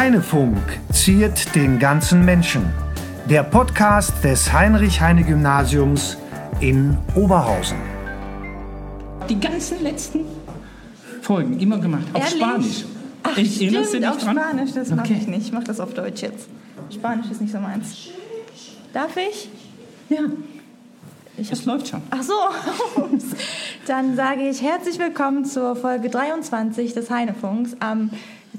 Heinefunk ziert den ganzen Menschen. Der Podcast des Heinrich-Heine-Gymnasiums in Oberhausen. Die ganzen letzten Folgen immer gemacht. Auf Ehrlich? Spanisch. Ach, Ich- stimmt, auf dran? Spanisch, das mache Okay. ich nicht. Ich mache das auf Deutsch jetzt. Spanisch ist nicht so meins. Darf ich? Ja, Ich es läuft schon. Ach so. Dann sage ich herzlich willkommen zur Folge 23 des Heinefunks am,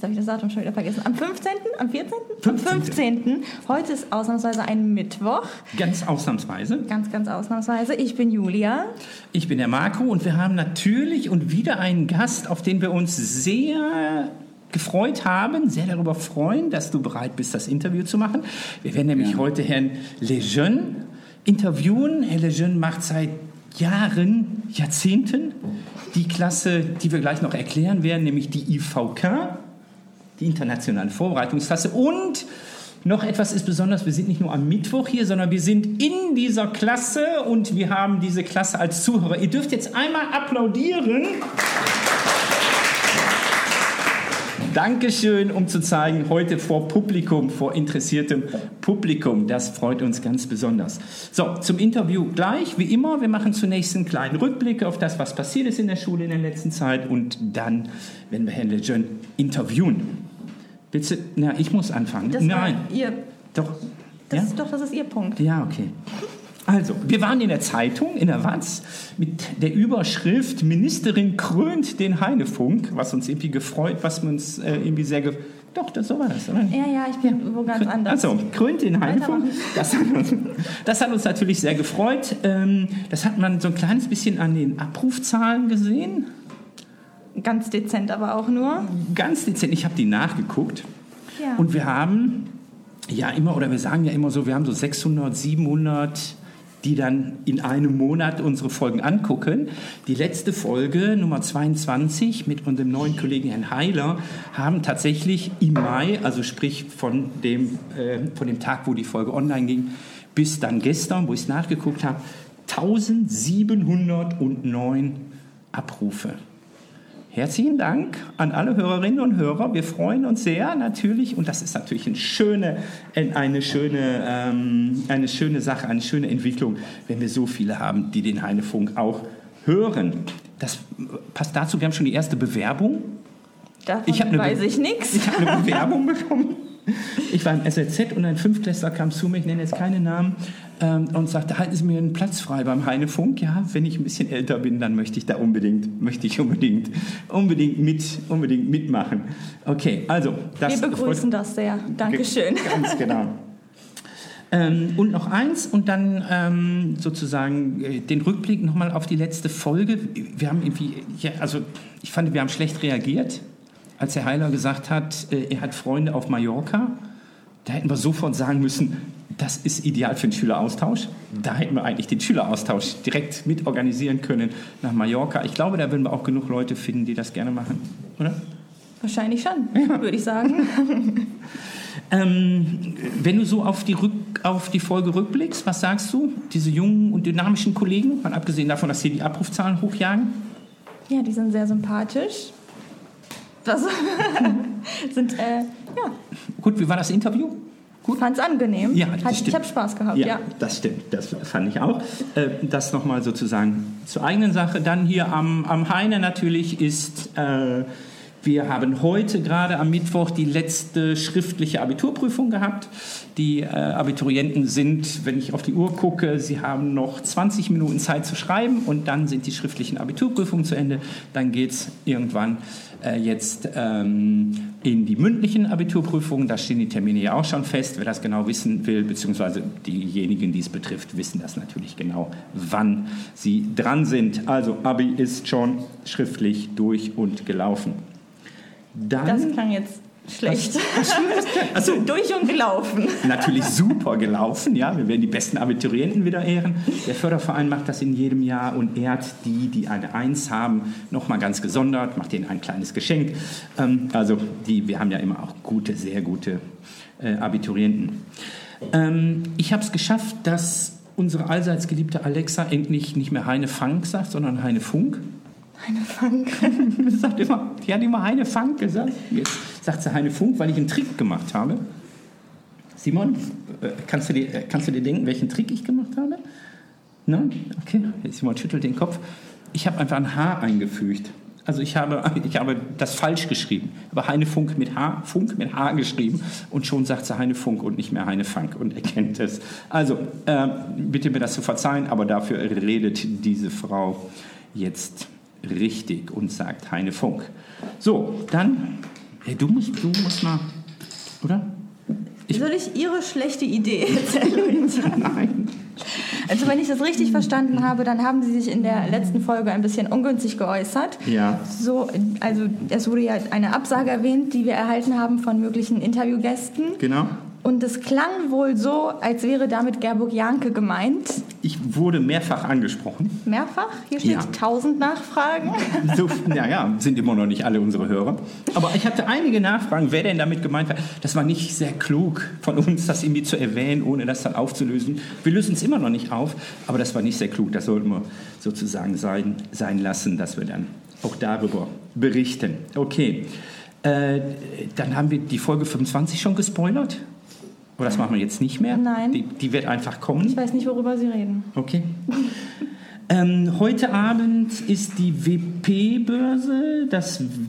jetzt habe ich das Datum schon wieder vergessen, am 15., am 14., am 15. Heute ist ausnahmsweise ein Mittwoch, Ganz ausnahmsweise. ganz, ganz ausnahmsweise. Ich bin Julia. Ich bin der Marco und wir haben natürlich und wieder einen Gast, auf den wir uns sehr gefreut haben, sehr darüber freuen, dass du bereit bist, das Interview zu machen. Wir werden nämlich heute Herrn Lejeune interviewen. Herr Lejeune macht seit Jahren, Jahrzehnten die Klasse, die wir gleich noch erklären werden, nämlich die IVK, die internationale Vorbereitungsklasse. Und noch etwas ist besonders, wir sind nicht nur am Mittwoch hier, sondern wir sind in dieser Klasse und wir haben diese Klasse als Zuhörer. Ihr dürft jetzt einmal applaudieren. Dankeschön, um zu zeigen, heute vor Publikum, vor interessiertem Publikum. Das freut uns ganz besonders. So, zum Interview gleich, wie immer. Wir machen zunächst einen kleinen Rückblick auf das, was passiert ist in der Schule in der letzten Zeit und dann werden wir Herrn Lejeune interviewen. Willst du, na, ich muss anfangen. Das Nein, ihr, doch. das ja? ist doch, das ist Ihr Punkt. Ja, okay. Also, wir waren in der Zeitung, in der Watz, mit der Überschrift Ministerin krönt den Heinefunk, was uns irgendwie gefreut, was uns äh, irgendwie sehr ge Doch, das, so war das, oder? Ja, ja, ich bin wo ganz anders. Also, krönt den Heinefunk. Das hat, uns, das hat uns natürlich sehr gefreut. Ähm, das hat man so ein kleines bisschen an den Abrufzahlen gesehen. Ganz dezent aber auch nur. Ganz dezent, ich habe die nachgeguckt. Ja. Und wir haben ja immer, oder wir sagen ja immer so, wir haben so 600, 700, die dann in einem Monat unsere Folgen angucken. Die letzte Folge, Nummer 22, mit unserem neuen Kollegen Herrn Heiler, haben tatsächlich im Mai, also sprich von dem, äh, von dem Tag, wo die Folge online ging, bis dann gestern, wo ich es nachgeguckt habe, 1709 Abrufe. Herzlichen Dank an alle Hörerinnen und Hörer. Wir freuen uns sehr natürlich und das ist natürlich eine schöne, eine schöne, ähm, eine schöne Sache, eine schöne Entwicklung, wenn wir so viele haben, die den Heinefunk auch hören. Das passt dazu. Wir haben schon die erste Bewerbung. Davon Ich weiß Be- ich nichts. Ich habe eine Bewerbung bekommen. Ich war im SLZ und ein Fünftklässler kam zu mir, ich nenne jetzt keine Namen, ähm, und sagte, halten Sie mir einen Platz frei beim Heinefunk. Ja, wenn ich ein bisschen älter bin, dann möchte ich da unbedingt, möchte ich unbedingt, unbedingt mit, unbedingt mitmachen. Okay, also das Wir begrüßen das sehr. Dankeschön. Ganz genau. Ähm, und noch eins und dann ähm, sozusagen äh, den Rückblick nochmal auf die letzte Folge. Wir haben irgendwie, ja, also ich fand, wir haben schlecht reagiert, als Herr Heiler gesagt hat, äh, er hat Freunde auf Mallorca. Da hätten wir sofort sagen müssen, das ist ideal für den Schüleraustausch. Da hätten wir eigentlich den Schüleraustausch direkt mit organisieren können nach Mallorca. Ich glaube, da würden wir auch genug Leute finden, die das gerne machen, oder? Wahrscheinlich schon, würde ich sagen. Ähm, wenn du so auf die, Rück, auf die Folge rückblickst, was sagst du? Diese jungen und dynamischen Kollegen, mal abgesehen davon, dass hier die Abrufzahlen hochjagen? Ja, die sind sehr sympathisch. Das sind, äh, ja, Gut, wie war das Interview? Gut? fand's angenehm. Ja, das Hat, stimmt. ich habe Spaß gehabt, ja. das stimmt. Das fand ich auch. Äh, das nochmal sozusagen zur eigenen Sache. Dann hier am, am Heine natürlich ist, äh, wir haben heute gerade am Mittwoch die letzte schriftliche Abiturprüfung gehabt. Die äh, Abiturienten sind, wenn ich auf die Uhr gucke, sie haben noch 20 Minuten Zeit zu schreiben und dann sind die schriftlichen Abiturprüfungen zu Ende. Dann geht es irgendwann äh, jetzt ähm, in die mündlichen Abiturprüfungen. Da stehen die Termine ja auch schon fest. Wer das genau wissen will, beziehungsweise diejenigen, die es betrifft, wissen das natürlich genau, wann sie dran sind. Also Abi ist schon schriftlich durch und gelaufen. Dann Das klang jetzt schlecht. also, Durch und gelaufen. natürlich super gelaufen. Ja, wir werden die besten Abiturienten wieder ehren. Der Förderverein macht das in jedem Jahr und ehrt die, die eine Eins haben, nochmal ganz gesondert, macht ihnen ein kleines Geschenk. Ähm, also die, wir haben ja immer auch gute, sehr gute äh, Abiturienten. Ähm, ich habe es geschafft, dass unsere allseits geliebte Alexa endlich nicht mehr Heine Funk sagt, sondern Heine Funk. Eine Funk. sagt immer, die hat immer Heine Funk gesagt. Jetzt, sagt sie Heine Funk, weil ich einen Trick gemacht habe. Simon, äh, kannst du dir, äh, kannst du dir denken, welchen Trick ich gemacht habe? Nein? Okay, Simon schüttelt den Kopf. Ich habe einfach ein H eingefügt. Also ich habe, ich habe das falsch geschrieben. Aber Heine Funk mit H, Funk mit H geschrieben und schon sagt sie Heine Funk und nicht mehr Heine Funk und erkennt es. Also äh, bitte mir das zu verzeihen, aber dafür redet diese Frau jetzt richtig und sagt Heine Funk. So, dann, hey, du musst, du musst mal, oder? Ich Soll ich Ihre schlechte Idee erzählen? Nein. Also wenn ich das richtig verstanden habe, dann haben Sie sich in der letzten Folge ein bisschen ungünstig geäußert. Ja. So, also es wurde ja eine Absage erwähnt, die wir erhalten haben von möglichen Interviewgästen. Genau. Und es klang wohl so, als wäre damit Gerburg Janke gemeint. Ich wurde mehrfach angesprochen. Mehrfach? Hier steht ja. 1000 Nachfragen. So, naja, sind immer noch nicht alle unsere Hörer. Aber ich hatte einige Nachfragen, wer denn damit gemeint war. Das war nicht sehr klug von uns, das irgendwie zu erwähnen, ohne das dann aufzulösen. Wir lösen es immer noch nicht auf, aber das war nicht sehr klug. Das sollten wir sozusagen sein, sein lassen, dass wir dann auch darüber berichten. Okay. Äh, dann haben wir die Folge 25 schon gespoilert. Aber das machen wir jetzt nicht mehr? Nein. Die, die wird einfach kommen. Ich weiß nicht, worüber Sie reden. Okay. ähm, heute Abend ist die WP-Börse.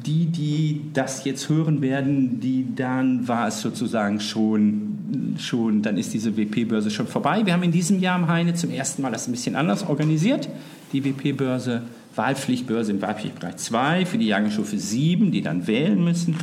Die, die das jetzt hören werden, die dann war es sozusagen schon, schon dann ist diese WP-Börse schon vorbei. Wir haben in diesem Jahr am Heine zum ersten Mal das ein bisschen anders organisiert. Die WP-Börse, Wahlpflichtbörse im Wahlpflichtbereich 2 für die Jahrgangsstufe 7, die dann wählen müssen.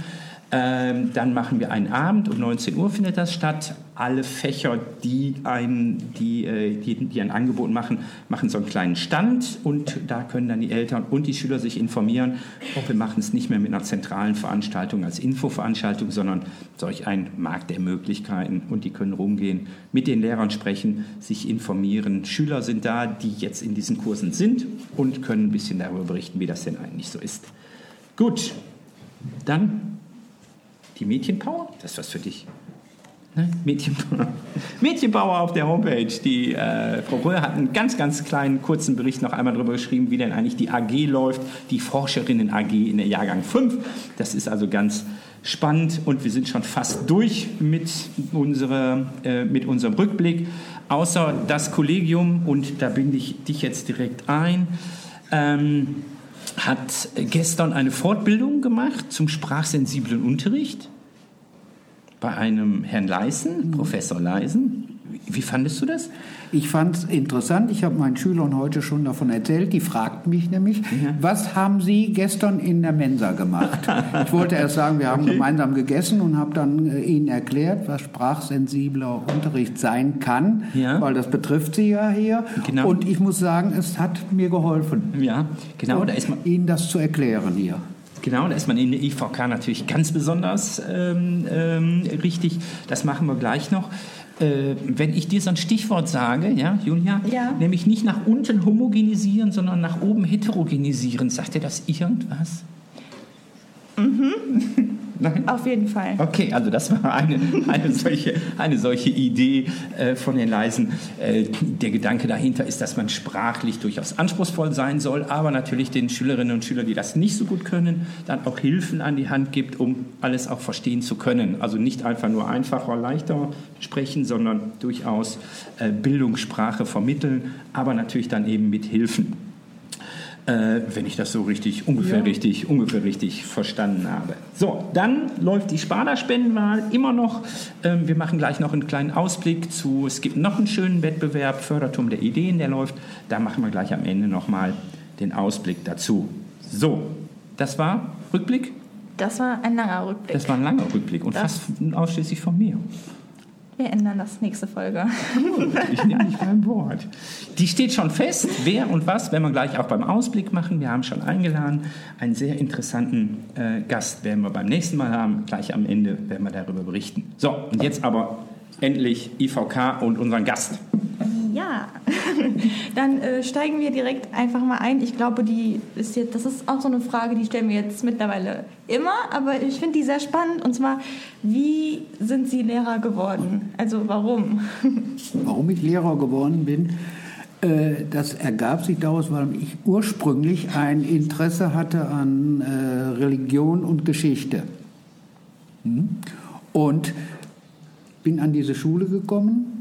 Ähm, dann machen wir einen Abend, um 19 Uhr findet das statt. Alle Fächer, die ein, die, äh, die, die ein Angebot machen, machen so einen kleinen Stand und da können dann die Eltern und die Schüler sich informieren. Auch wir machen es nicht mehr mit einer zentralen Veranstaltung als Infoveranstaltung, sondern solch ein Markt der Möglichkeiten und die können rumgehen, mit den Lehrern sprechen, sich informieren. Schüler sind da, die jetzt in diesen Kursen sind und können ein bisschen darüber berichten, wie das denn eigentlich so ist. Gut, dann die Mädchenpower, das ist was für dich. Ne? Mädchenpower. Mädchenpower auf der Homepage. Die äh, Frau Röhr hat einen ganz, ganz kleinen, kurzen Bericht noch einmal darüber geschrieben, wie denn eigentlich die AG läuft, die Forscherinnen AG in der Jahrgang 5. Das ist also ganz spannend und wir sind schon fast durch mit, unsere, äh, mit unserem Rückblick. Außer das Kollegium, und da binde ich dich jetzt direkt ein, ähm, hat gestern eine Fortbildung gemacht zum sprachsensiblen Unterricht bei einem Herrn Leisen, Professor Leisen. Wie fandest du das? Ich fand es interessant. Ich habe meinen Schülern heute schon davon erzählt. Die fragten mich nämlich, ja. was haben Sie gestern in der Mensa gemacht? ich wollte erst sagen, wir haben okay. gemeinsam gegessen und habe dann äh, ihnen erklärt, was sprachsensibler Unterricht sein kann, ja. weil das betrifft sie ja hier. Genau. Und ich muss sagen, es hat mir geholfen. Ja, genau. da ist man Ihnen das zu erklären hier. Genau, da ist man in der IVK natürlich ganz besonders ähm, ähm, richtig. Das machen wir gleich noch äh, wenn ich dir so ein Stichwort sage, ja, Julia, ja. nämlich nicht nach unten homogenisieren, sondern nach oben heterogenisieren, sagt dir das irgendwas? Mhm. Nein? Auf jeden Fall. Okay, also das war eine, eine, solche, eine solche Idee äh, von den Leisen. Äh, der Gedanke dahinter ist, dass man sprachlich durchaus anspruchsvoll sein soll, aber natürlich den Schülerinnen und Schülern, die das nicht so gut können, dann auch Hilfen an die Hand gibt, um alles auch verstehen zu können. Also nicht einfach nur einfacher, leichter sprechen, sondern durchaus äh, Bildungssprache vermitteln, aber natürlich dann eben mit Hilfen. Äh, wenn ich das so richtig, ungefähr ja. richtig, ungefähr richtig verstanden habe. So, dann läuft die Sparda-Spendenwahl immer noch. Ähm, wir machen gleich noch einen kleinen Ausblick zu, es gibt noch einen schönen Wettbewerb, Förderturm der Ideen, der läuft. Da machen wir gleich am Ende nochmal den Ausblick dazu. So, das war Rückblick? Das war ein langer Rückblick. Das war ein langer Rückblick und das fast ausschließlich von mir. Wir ändern das nächste Folge. ich nehme dich beim Wort. Die steht schon fest, wer und was, werden wir gleich auch beim Ausblick machen. Wir haben schon eingeladen. Einen sehr interessanten äh, Gast werden wir beim nächsten Mal haben. Gleich am Ende werden wir darüber berichten. So, und jetzt aber endlich IVK und unseren Gast. Ja, dann äh, steigen wir direkt einfach mal ein. Ich glaube, die ist jetzt, das ist auch so eine Frage, die stellen wir jetzt mittlerweile immer, aber ich finde die sehr spannend. Und zwar, wie sind Sie Lehrer geworden? Also warum? Warum ich Lehrer geworden bin? Äh, das ergab sich daraus, weil ich ursprünglich ein Interesse hatte an äh, Religion und Geschichte. Und bin an diese Schule gekommen,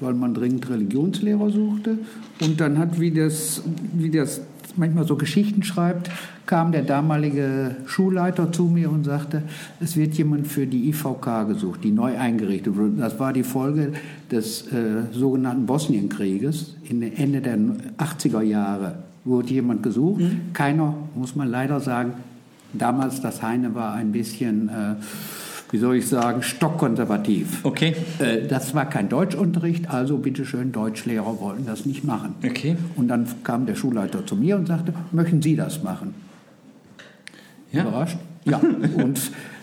weil man dringend Religionslehrer suchte. Und dann hat, wie das, wie das manchmal so Geschichten schreibt, kam der damalige Schulleiter zu mir und sagte, es wird jemand für die IVK gesucht, die neu eingerichtet wurde. Das war die Folge des äh, sogenannten Bosnienkrieges. In Ende der 80er Jahre wurde jemand gesucht. Mhm. Keiner, muss man leider sagen, damals das Heine war ein bisschen... Äh, wie soll ich sagen, stockkonservativ. Okay. Äh, das war kein Deutschunterricht, also bitteschön, Deutschlehrer wollten das nicht machen. Okay. Und dann kam der Schulleiter zu mir und sagte, möchten Sie das machen? Ja. Überrascht? Ja. Und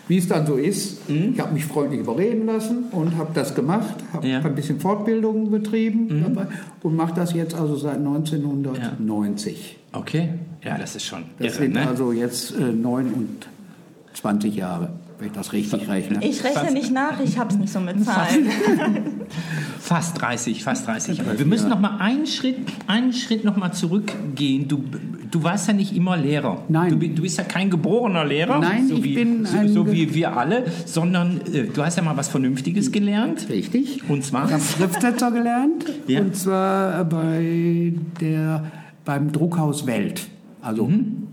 wie es dann so ist, mhm. ich habe mich freundlich überreden lassen und habe das gemacht, habe ja. ein bisschen Fortbildungen betrieben mhm. dabei und mache das jetzt also seit 1990. Ja. Okay, ja, das ist schon. Das irre, sind ne? also jetzt äh, 29 Jahre wenn ich das richtig rechne. Ich rechne fast, nicht nach, ich habe es nicht so mit Zahlen. Fast 30, fast 30. Aber wir müssen noch mal einen Schritt, einen Schritt noch mal zurückgehen. Du, du warst ja nicht immer Lehrer. Nein. Du, du bist ja kein geborener Lehrer, Nein, so, ich wie, bin so, so, wie wir alle, sondern äh, du hast ja mal was Vernünftiges gelernt. Richtig. Und zwar? Ich habe Schriftsetzer gelernt. Ja. Und zwar bei der, beim Druckhaus Welt. Also mhm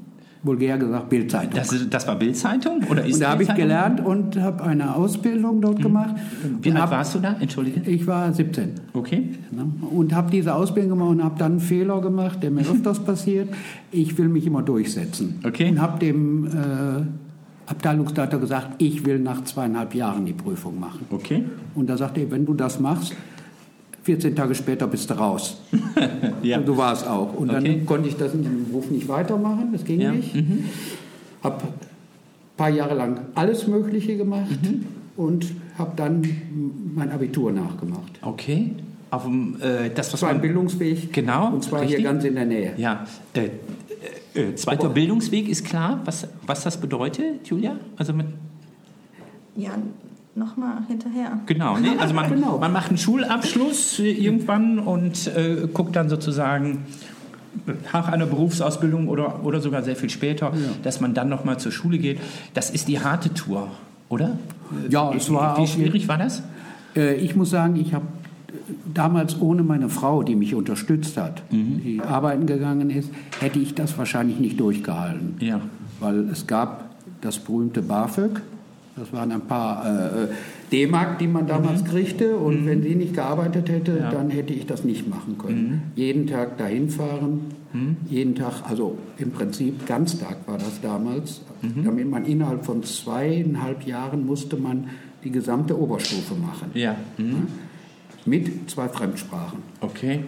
vulgär gesagt Bildzeitung. Das, das war Bildzeitung oder ist Und da habe ich gelernt und habe eine Ausbildung dort mhm. gemacht. Wie alt hab, warst du da? Entschuldige. Ich war 17. Okay. Und habe diese Ausbildung gemacht und habe dann einen Fehler gemacht, der mir öfters passiert. Ich will mich immer durchsetzen. Okay. Und habe dem äh, Abteilungsleiter gesagt, ich will nach zweieinhalb Jahren die Prüfung machen. Okay. Und da sagte er, wenn du das machst, 14 Tage später bist du raus. ja. Und du warst auch. Und dann okay. konnte ich das in dem Beruf nicht weitermachen, das ging ja. nicht. Mhm. Habe ein paar Jahre lang alles Mögliche gemacht mhm. und habe dann mein Abitur nachgemacht. Okay. Auf dem, äh, das, was das war ein Bildungsweg. Genau. Und zwar richtig? hier ganz in der Nähe. Ja. Äh, äh, äh zweiter Aber Bildungsweg ist klar, was, was das bedeutet, Julia? Also mit ja, nochmal hinterher. Genau, nee? also man, genau. man macht einen Schulabschluss irgendwann und äh, guckt dann sozusagen nach einer Berufsausbildung oder, oder sogar sehr viel später, ja. dass man dann nochmal zur Schule geht. Das ist die harte Tour, oder? Ja, es war Wie, wie schwierig war das? Äh, ich muss sagen, ich habe damals ohne meine Frau, die mich unterstützt hat, mhm. die arbeiten gegangen ist, hätte ich das wahrscheinlich nicht durchgehalten. Ja. Weil es gab das berühmte BAföG, das waren ein paar äh, D-Mark, die man damals mhm. kriegte. Und mhm. wenn sie nicht gearbeitet hätte, ja. dann hätte ich das nicht machen können. Mhm. Jeden Tag dahin fahren, mhm. jeden Tag, also im Prinzip Ganztag war das damals. Mhm. Damit man innerhalb von zweieinhalb Jahren musste man die gesamte Oberstufe machen. Ja. ja? Mhm. Mit zwei Fremdsprachen. Okay.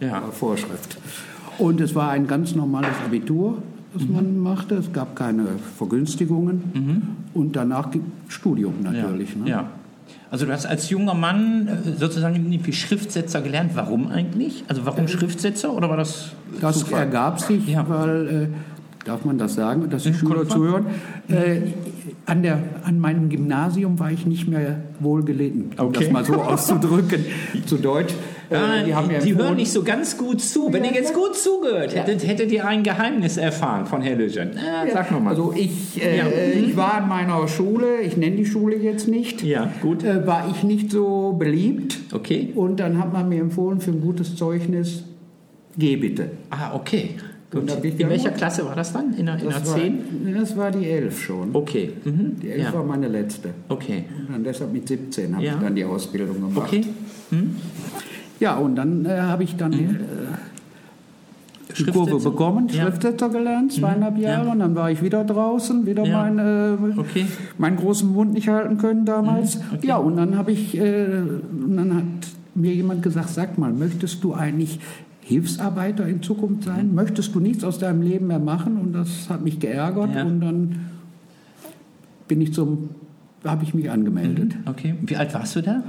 Ja, ja. Vorschrift. Und es war ein ganz normales Abitur das mhm. man machte. Es gab keine Vergünstigungen mhm. und danach Studium natürlich. Ja. Ne? ja. Also du hast als junger Mann äh, sozusagen wie Schriftsetzer gelernt. Warum eigentlich? Also warum äh, Schriftsetzer oder war das Das Zufall? ergab sich, ja. weil, äh, darf man das sagen, dass die Schüler zuhören, äh, an, der, an meinem Gymnasium war ich nicht mehr wohlgelitten, um okay. das mal so auszudrücken, zu Deutsch. Äh, die, haben die hören nicht so ganz gut zu. Wenn ihr jetzt gut zugehört hättet, hättet ihr ein Geheimnis erfahren von Herr. Äh, sag nochmal. Also ich, äh, ja. ich war in meiner Schule, ich nenne die Schule jetzt nicht. Ja, gut. Äh, war ich nicht so beliebt. Okay. Und dann hat man mir empfohlen, für ein gutes Zeugnis, geh bitte. Ah, okay. Gut. In welcher Klasse war das dann? In der, in der 10? War, das war die 11 schon. Okay. Mhm. Die 11 ja. war meine letzte. Okay. Und deshalb mit 17 habe ja. ich dann die Ausbildung gemacht. Okay. Mhm. Ja, und dann äh, habe ich dann mhm. äh, die Kurve bekommen, ja. Schriftsetzer gelernt, zweieinhalb mhm. Jahre, ja. und dann war ich wieder draußen, wieder ja. mein, äh, okay. meinen großen Mund nicht halten können damals. Mhm. Okay. Ja, und dann habe ich, äh, und dann hat mir jemand gesagt, sag mal, möchtest du eigentlich Hilfsarbeiter in Zukunft sein? Mhm. Möchtest du nichts aus deinem Leben mehr machen? Und das hat mich geärgert und dann bin ich zum, habe ich mich angemeldet. Mhm. Okay, wie alt warst du da?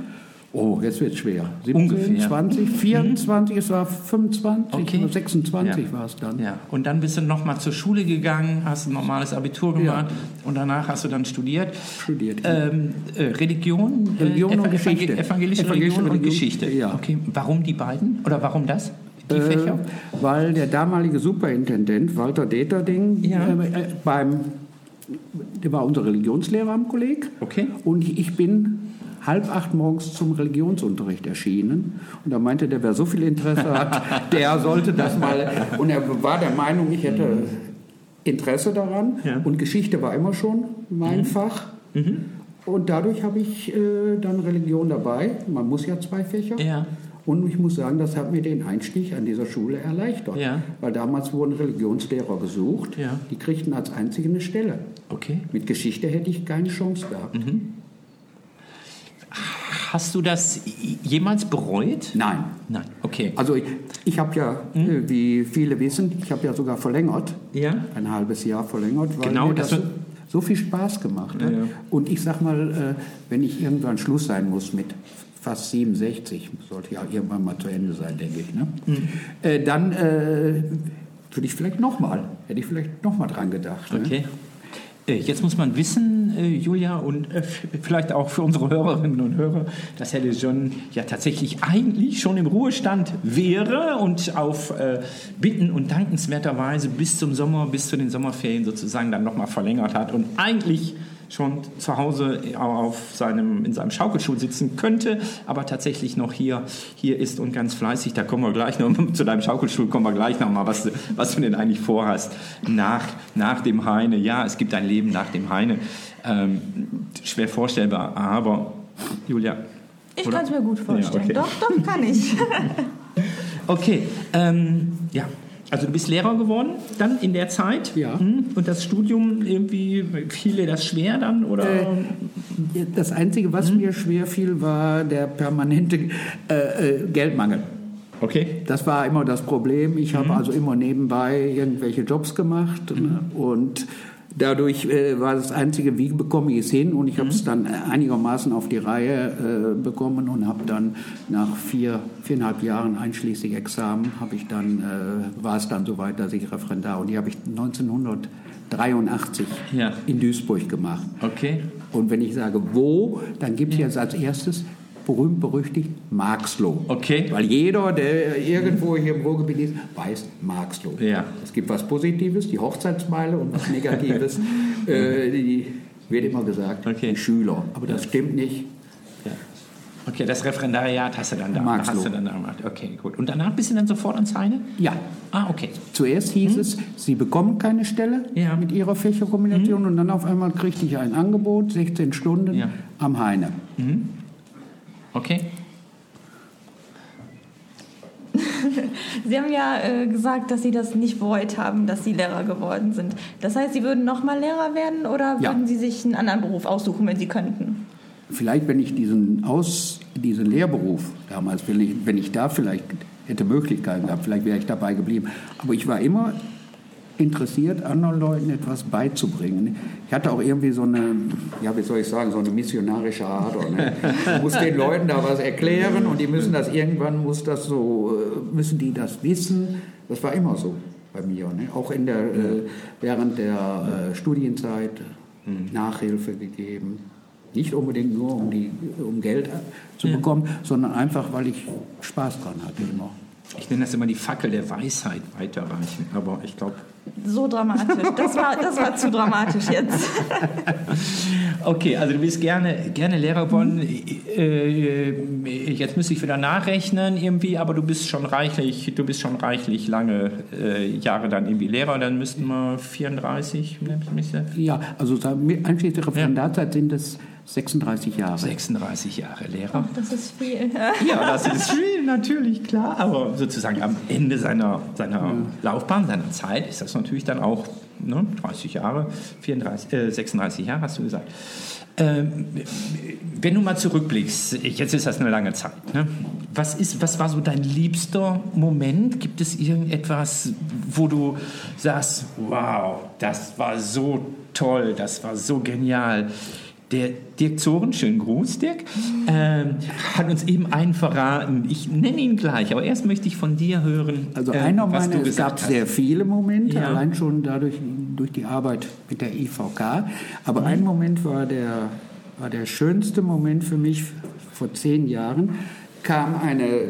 Oh, jetzt wird es schwer. 17, Ungefähr. 20, 24, mhm. es war 25 okay. oder 26 ja. war es dann. Ja. Und dann bist du nochmal zur Schule gegangen, hast ein normales Abitur gemacht ja. und danach hast du dann studiert. Studiert. Ähm, äh, Religion, äh, Religion äh, und Geschichte. Evangelische, Evangelische Religion, und Geschichte. Ja. Okay, warum die beiden? Oder warum das? Die äh, Fächer? Weil der damalige Superintendent Walter Deterding ja. äh, beim der war unser Religionslehrer am Kolleg. Okay. Und ich bin halb acht morgens zum Religionsunterricht erschienen. Und da meinte der, wer so viel Interesse hat, der sollte das mal. Und er war der Meinung, ich hätte Interesse daran. Ja. Und Geschichte war immer schon mein Fach. Und dadurch habe ich äh, dann Religion dabei. Man muss ja zwei Fächer. Ja. Und ich muss sagen, das hat mir den Einstieg an dieser Schule erleichtert. Ja. Weil damals wurden Religionslehrer gesucht. Ja. Die kriegten als einzige eine Stelle. Okay. Mit Geschichte hätte ich keine Chance gehabt. Hast du das jemals bereut? Nein. Nein. Okay. Also ich, ich habe ja, Hm? äh, wie viele wissen, ich habe ja sogar verlängert. Ja. Ein halbes Jahr verlängert, weil Genau, mir das das so, viel Spaß gemacht hat. Ja, ja. Und ich sag mal, äh, wenn ich irgendwann Schluss sein muss mit fast 67, sollte ja irgendwann mal zu Ende sein, denke ich, ne? Hm. äh, dann äh, würde ich vielleicht nochmal, hätte ich vielleicht nochmal dran gedacht. Ne? Okay. Äh, Jetzt muss man wissen, äh, Julia, und äh, vielleicht auch für unsere Hörerinnen und Hörer, dass Herr de John ja tatsächlich eigentlich schon im Ruhestand wäre und auf äh, Bitten und dankenswerterweise bis zum Sommer, bis zu den Sommerferien sozusagen dann nochmal verlängert hat und eigentlich schon zu Hause auf seinem, in seinem Schaukelstuhl sitzen könnte, aber tatsächlich noch hier, hier ist und ganz fleißig. Da kommen wir gleich noch, zu deinem Schaukelstuhl kommen wir gleich noch mal, was, du- was du denn eigentlich vorhast nach, nach dem Heine. Ja, es gibt ein Leben nach dem Heine. Ähm, schwer vorstellbar, aber Julia. Ich kann es mir gut vorstellen. Ja, okay. Doch, doch, kann ich. Okay, ähm, ja. Also du bist Lehrer geworden dann in der Zeit? Ja. Hm? Und das Studium irgendwie, fiel dir das schwer dann? Oder? Äh, Das Einzige, was mir schwer fiel, war der permanente äh, äh, Geldmangel. okay. Das war immer das Problem. Ich habe also immer nebenbei irgendwelche Jobs gemacht ne? und dadurch äh, war das Einzige, wie bekomme ich es hin? Und ich habe es dann einigermaßen auf die Reihe äh, bekommen und habe dann nach vier, viereinhalb Jahren einschließlich Examen, habe ich dann, äh, war es dann soweit, dass ich Referendar und die habe ich 1983 Ja. in Duisburg gemacht. Okay. Und wenn ich sage wo, dann gibt es jetzt als erstes berühmt berüchtigt Marxloh. Okay. Weil jeder, der irgendwo hier im Ruhrgebiet ist, weiß Marxloh. Ja. Es gibt was Positives, die Hochzeitsmeile, und was Negatives, äh, die wird immer gesagt, Okay. die Schüler. Aber das stimmt nicht. Ja. Okay, das Referendariat hast du dann da, hast du. dann da gemacht. Okay, gut. Und danach bist du dann sofort ans Heine? Ja. Ah, okay. Zuerst hieß es, Sie bekommen keine Stelle Ja. mit Ihrer Fächerkombination und dann auf einmal kriegte ich ein Angebot, 16 Stunden Ja. am Heine. Okay. Sie haben ja äh, gesagt, dass Sie das nicht bereut haben, dass Sie Lehrer geworden sind. Das heißt, Sie würden nochmal Lehrer werden oder Ja. würden Sie sich einen anderen Beruf aussuchen, wenn Sie könnten? Vielleicht, wenn ich diesen, Aus, diesen Lehrberuf damals, wenn ich, wenn ich da vielleicht hätte Möglichkeiten gehabt, vielleicht wäre ich dabei geblieben. Aber ich war immer interessiert, anderen Leuten etwas beizubringen. Ich hatte auch irgendwie so eine, ja, wie soll ich sagen, so eine missionarische Ader. Ne? Ich muss den Leuten da was erklären und die müssen das irgendwann, muss das so, äh, müssen die das wissen. Das war immer so bei mir. Ne? Auch in der, äh, während der äh, Studienzeit Nachhilfe gegeben. Nicht unbedingt nur, um, die, um Geld zu bekommen, sondern einfach, weil ich Spaß dran hatte immer. Ich nenne das immer die Fackel der Weisheit weiterreichen. Aber ich glaube, So dramatisch. Das war, das war zu dramatisch jetzt. Okay, also du bist gerne, gerne Lehrer geworden. Äh, äh, jetzt müsste ich wieder nachrechnen irgendwie, aber du bist schon reichlich, du bist schon reichlich lange äh, Jahre dann irgendwie Lehrer. Dann müssten wir 34, ne, müsste- Ja, also einschließlich der Referendarzeit sind es 36 Jahre. 36 Jahre Lehrer. Das ist viel. Ja, das ist viel, natürlich, klar. Aber sozusagen am Ende seiner, seiner Laufbahn, seiner Zeit ist das natürlich dann auch ne, 30 Jahre, 34, äh, 36 Jahre hast du gesagt. Ähm, wenn du mal zurückblickst, jetzt ist das eine lange Zeit. Ne? Was, ist, was war so dein liebster Moment? Gibt es irgendetwas, wo du sagst, wow, das war so toll, das war so genial? Der Dirk Zoren, schönen Gruß, Dirk, ähm, hat uns eben einen verraten. Ich nenne ihn gleich, aber erst möchte ich von dir hören, Also äh, einer meiner, es gab hast. sehr viele Momente, Ja. allein schon dadurch durch die Arbeit mit der IVK. Mhm. Aber ein Moment war der, war der schönste Moment für mich vor zehn Jahren. kam eine äh,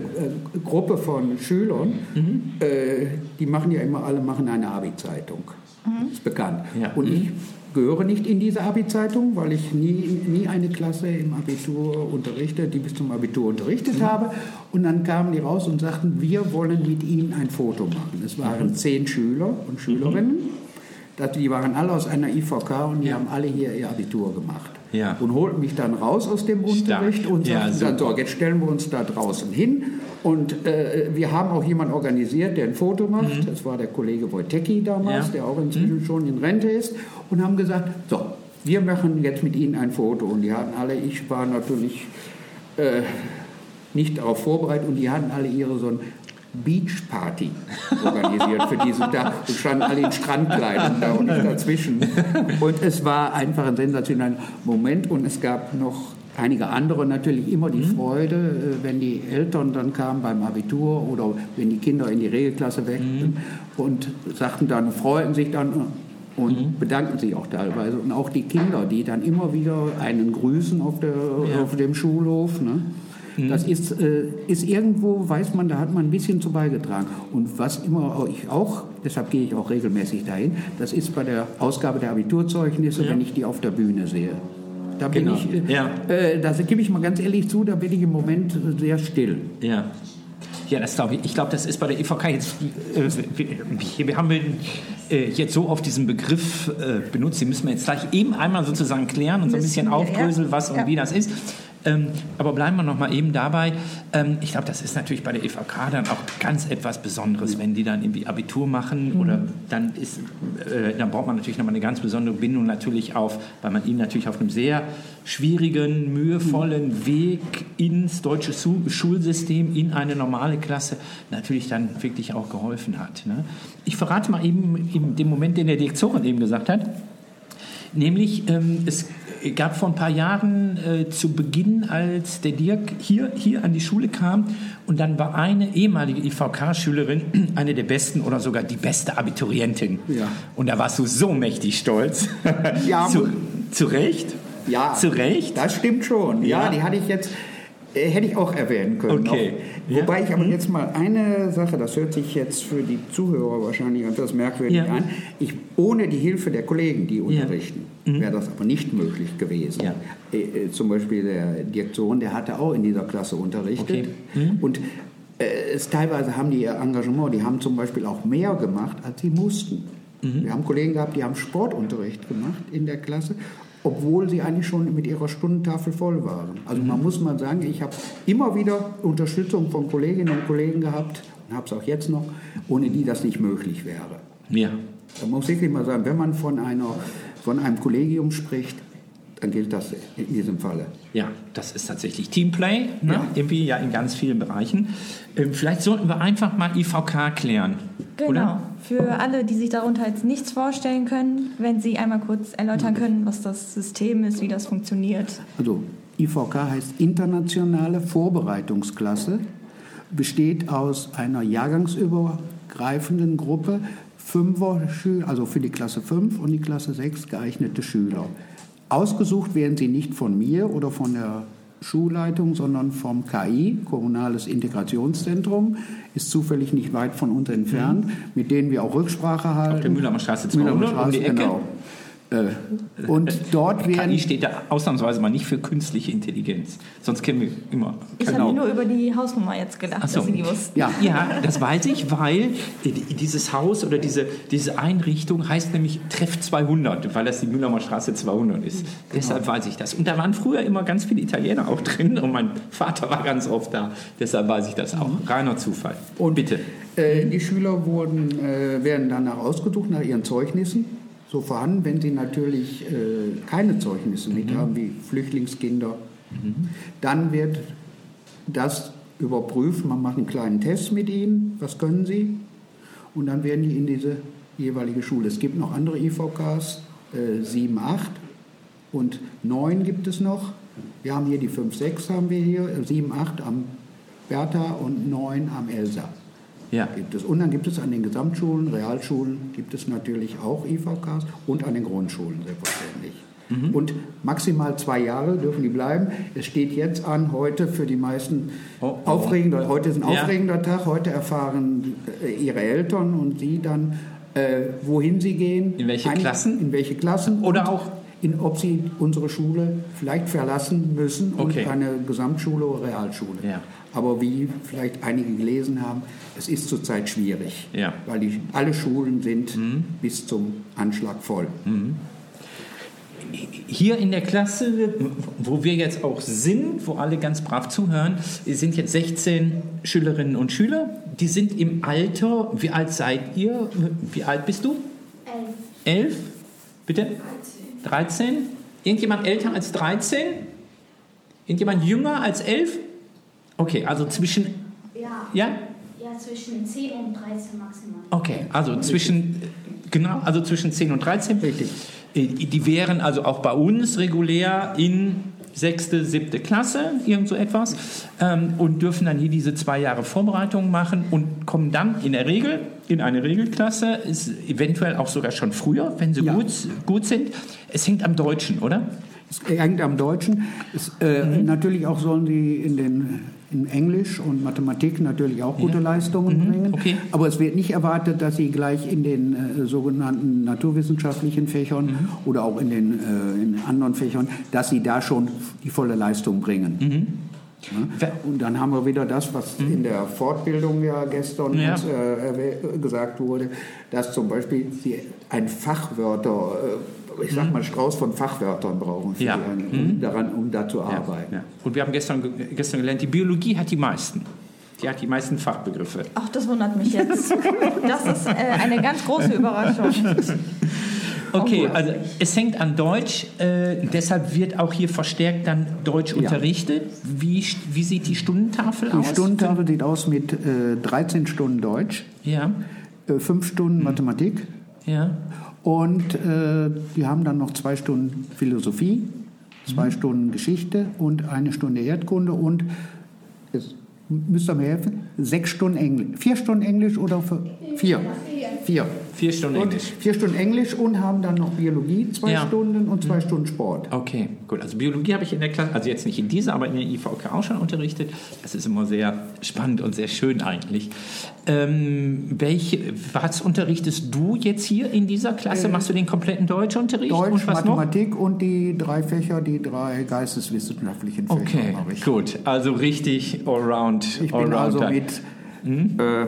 Gruppe von Schülern, Mhm. äh, die machen ja immer, alle machen eine Abi-Zeitung. Ist bekannt. Ja. Und ich gehöre nicht in diese Abi-Zeitung, weil ich nie, nie eine Klasse im Abitur unterrichte, die bis zum Abitur unterrichtet mhm. habe. Und dann kamen die raus und sagten, wir wollen mit Ihnen ein Foto machen. Es waren mhm. zehn Schüler und Schülerinnen. Mhm. Die waren alle aus einer IVK und die ja. haben alle hier ihr Abitur gemacht. Ja. Und holten mich dann raus aus dem Unterricht Stark. und sagten ja, dann, so, jetzt stellen wir uns da draußen hin. Und äh, wir haben auch jemanden organisiert, der ein Foto macht. Mhm. Das war der Kollege Wojtecki damals, ja. der auch inzwischen mhm. schon in Rente ist. Und haben gesagt, so, wir machen jetzt mit Ihnen ein Foto. Und die hatten alle, ich war natürlich äh, nicht darauf vorbereitet und die hatten alle ihre so ein Beachparty organisiert für diesen Tag. Wir standen alle in Strandkleidung da und ich dazwischen. Und es war einfach ein sensationeller Moment und es gab noch einige andere natürlich immer die mhm. Freude, äh, wenn die Eltern dann kamen beim Abitur oder wenn die Kinder in die Regelklasse weckten mhm. und sagten dann, freuten sich dann und mhm. bedanken sich auch teilweise. Und auch die Kinder, die dann immer wieder einen grüßen auf, der, ja. auf dem Schulhof. Ne? Mhm. Das ist, äh, ist irgendwo, weiß man, da hat man ein bisschen zu beigetragen. Und was immer ich auch, deshalb gehe ich auch regelmäßig dahin, das ist bei der Ausgabe der Abiturzeugnisse, ja. wenn ich die auf der Bühne sehe. Da bin genau. ich, äh, ja. äh, da gebe ich mal ganz ehrlich zu, da bin ich im Moment sehr still. Ja. Ja, das glaube ich. Ich glaube, das ist bei der EVK jetzt. Äh, wir, wir, haben äh, jetzt so oft diesen Begriff äh, benutzt. Den müssen wir jetzt gleich eben einmal sozusagen klären und so ein bisschen aufdröseln, was und ja. wie das ist. Ähm, aber bleiben wir noch mal eben dabei. Ähm, ich glaube, das ist natürlich bei der EVK dann auch ganz etwas Besonderes, wenn die dann irgendwie Abitur machen mhm. oder dann ist, äh, dann braucht man natürlich noch mal eine ganz besondere Bindung natürlich auf, weil man ihnen natürlich auf einem sehr schwierigen, mühevollen mhm. Weg ins deutsche Schulsystem, in eine normale Klasse natürlich dann wirklich auch geholfen hat. Ne? Ich verrate mal eben in dem Moment, den der Direktorin eben gesagt hat, nämlich ähm, es gab vor ein paar Jahren äh, zu Beginn, als der Dirk hier, hier an die Schule kam und dann war eine ehemalige IVK-Schülerin eine der besten oder sogar die beste Abiturientin. Ja. Und da warst du so mächtig stolz. Ja, zu, zu Recht? Ja, zu Recht? Das stimmt schon. Ja, ja die hatte ich jetzt hätte ich auch erwähnen können. Okay. Ja. Wobei ich aber jetzt mal eine Sache, das hört sich jetzt für die Zuhörer wahrscheinlich etwas merkwürdig ja. an. Ich, ohne die Hilfe der Kollegen, die unterrichten, ja. mhm. wäre das aber nicht möglich gewesen. Äh, äh, zum Beispiel der Direktion, der hatte auch in dieser Klasse unterrichtet. Okay. Mhm. Und äh, es, teilweise haben die ihr Engagement, die haben zum Beispiel auch mehr gemacht, als sie mussten. Mhm. Wir haben Kollegen gehabt, die haben Sportunterricht gemacht in der Klasse obwohl sie eigentlich schon mit ihrer Stundentafel voll waren. Also man muss mal sagen, ich habe immer wieder Unterstützung von Kolleginnen und Kollegen gehabt und habe es auch jetzt noch, ohne die das nicht möglich wäre. Ja. Da muss ich wirklich mal sagen, wenn man von, einer, von einem Kollegium spricht, dann gilt das in diesem Falle. Ja, das ist tatsächlich Teamplay, ne? ja. irgendwie ja in ganz vielen Bereichen. Ähm, vielleicht sollten wir einfach mal IVK klären. Genau. Oder? Für alle, die sich darunter jetzt nichts vorstellen können, wenn Sie einmal kurz erläutern können, was das System ist, wie das funktioniert. Also IVK heißt Internationale Vorbereitungsklasse, besteht aus einer jahrgangsübergreifenden Gruppe Fünfer Schüler, also für die Klasse 5 und die Klasse 6 geeignete Schüler. Ausgesucht werden sie nicht von mir oder von der Schulleitung, sondern vom KI, Kommunales Integrationszentrum, ist zufällig nicht weit von uns entfernt, mhm. mit denen wir auch Rücksprache halten. Auf der Mühlheimer Straße 200 Mühlheimer Straße, um die Ecke. Genau. Äh, und dort werden. KI steht da ausnahmsweise mal nicht für künstliche Intelligenz. Sonst kennen wir immer. Ich genau. habe nur über die Hausnummer jetzt gedacht, so. dass Sie die wussten. Ja. ja, das weiß ich, weil dieses Haus oder diese, diese Einrichtung heißt nämlich Treff 200, weil das die Mühlheimer Straße 200 ist. Genau. Deshalb weiß ich das. Und da waren früher immer ganz viele Italiener auch drin und mein Vater war ganz oft da. Deshalb weiß ich das auch. Mhm. Reiner Zufall. Und bitte. Äh, die Schüler wurden, äh, werden danach ausgesucht, nach ihren Zeugnissen so vorhanden, wenn sie natürlich äh, keine Zeugnisse mhm. mit haben, wie Flüchtlingskinder. Mhm. Dann wird das überprüft, man macht einen kleinen Test mit ihnen, was können sie, und dann werden die in diese jeweilige Schule. Es gibt noch andere IVKs, äh, 7, 8 und 9 gibt es noch. Wir haben hier die 5, 6 haben wir hier, 7, äh, 8 am Bertha und 9 am Elsa. Ja. Gibt es. Und dann gibt es an den Gesamtschulen, Realschulen, gibt es natürlich auch IVKs und an den Grundschulen selbstverständlich. Mhm. Und maximal zwei Jahre dürfen die bleiben. Es steht jetzt an, heute für die meisten oh, oh. aufregender, heute ist ein aufregender ja. Tag, heute erfahren äh, ihre Eltern und sie dann äh, wohin sie gehen. In welche Klassen? In welche Klassen. Oder auch- In, ob sie unsere Schule vielleicht verlassen müssen Okay. und eine Gesamtschule oder Realschule. Ja. Aber wie vielleicht einige gelesen haben, es ist zurzeit schwierig, Ja. Mhm. weil die, alle Schulen sind bis zum Anschlag voll. Hier in der Klasse, wo wir jetzt auch sind, wo alle ganz brav zuhören, sind jetzt 16 Schülerinnen und Schüler. Die sind im Alter, wie alt seid ihr? Wie alt bist du? Elf. Elf? Bitte? 13. Irgendjemand älter als 13? Irgendjemand jünger als 11? Okay, also zwischen, Ja. ja? Ja, zwischen 10 und 13 maximal. Okay, also zwischen, genau, also zwischen 10 und 13. Richtig. Äh, Die wären also auch bei uns regulär in sechste, siebte Klasse, irgend so etwas, ähm, und dürfen dann hier diese zwei Jahre Vorbereitung machen und kommen dann in der Regel in eine Regelklasse, ist eventuell auch sogar schon früher, wenn sie Ja. gut, gut sind. Es hängt am Deutschen, oder? Es hängt am Deutschen. Es, äh, Mhm. Natürlich auch sollen sie in, den, in Englisch und Mathematik natürlich auch gute Ja. Leistungen Mhm, bringen. okay. Aber es wird nicht erwartet, dass sie gleich in den äh, sogenannten naturwissenschaftlichen Fächern Mhm. oder auch in den äh, in anderen Fächern, dass sie da schon die volle Leistung bringen. Mhm. Ne? Und dann haben wir wieder das, was in der Fortbildung ja gestern Ja. uns, äh, gesagt wurde, dass zum Beispiel ein Fachwörter, äh, ich sag mal Strauß von Fachwörtern brauchen, für. Ja. die, um, daran, um da zu arbeiten. Ja. Und wir haben gestern, ge- gestern gelernt, die Biologie hat die meisten. Die hat die meisten Fachbegriffe. Ach, das wundert mich jetzt. Das ist äh, eine ganz große Überraschung. Okay, also es hängt an Deutsch, äh, deshalb wird auch hier verstärkt dann Deutsch unterrichtet. Wie, wie sieht die Stundentafel Die aus? Stundentafel sieht aus mit äh, 13 Stunden Deutsch, Ja, äh, 5 Stunden Mhm. Mathematik ja. Und äh, die haben dann noch 2 Stunden Philosophie, 2 Mhm. Stunden Geschichte und eine Stunde Erdkunde und es müsst ihr mir helfen, 6 Stunden Englisch. 4 Stunden Englisch oder 4? 4. Vier Stunden Und Englisch. vier Stunden Englisch und haben dann noch Biologie, zwei Ja. Stunden und zwei Stunden Sport. Okay, gut. Also Biologie habe ich in der Klasse, also jetzt nicht in dieser, aber in der IVK auch schon unterrichtet. Das ist immer sehr spannend und sehr schön eigentlich. Ähm, welche, was unterrichtest du jetzt hier in dieser Klasse? Machst du den kompletten Deutschunterricht? Deutsch, und was noch? Mathematik und die drei Fächer, die drei geisteswissenschaftlichen Fächer Okay, gut. Also richtig allround. Ich bin allround also dann. mit Hm? äh,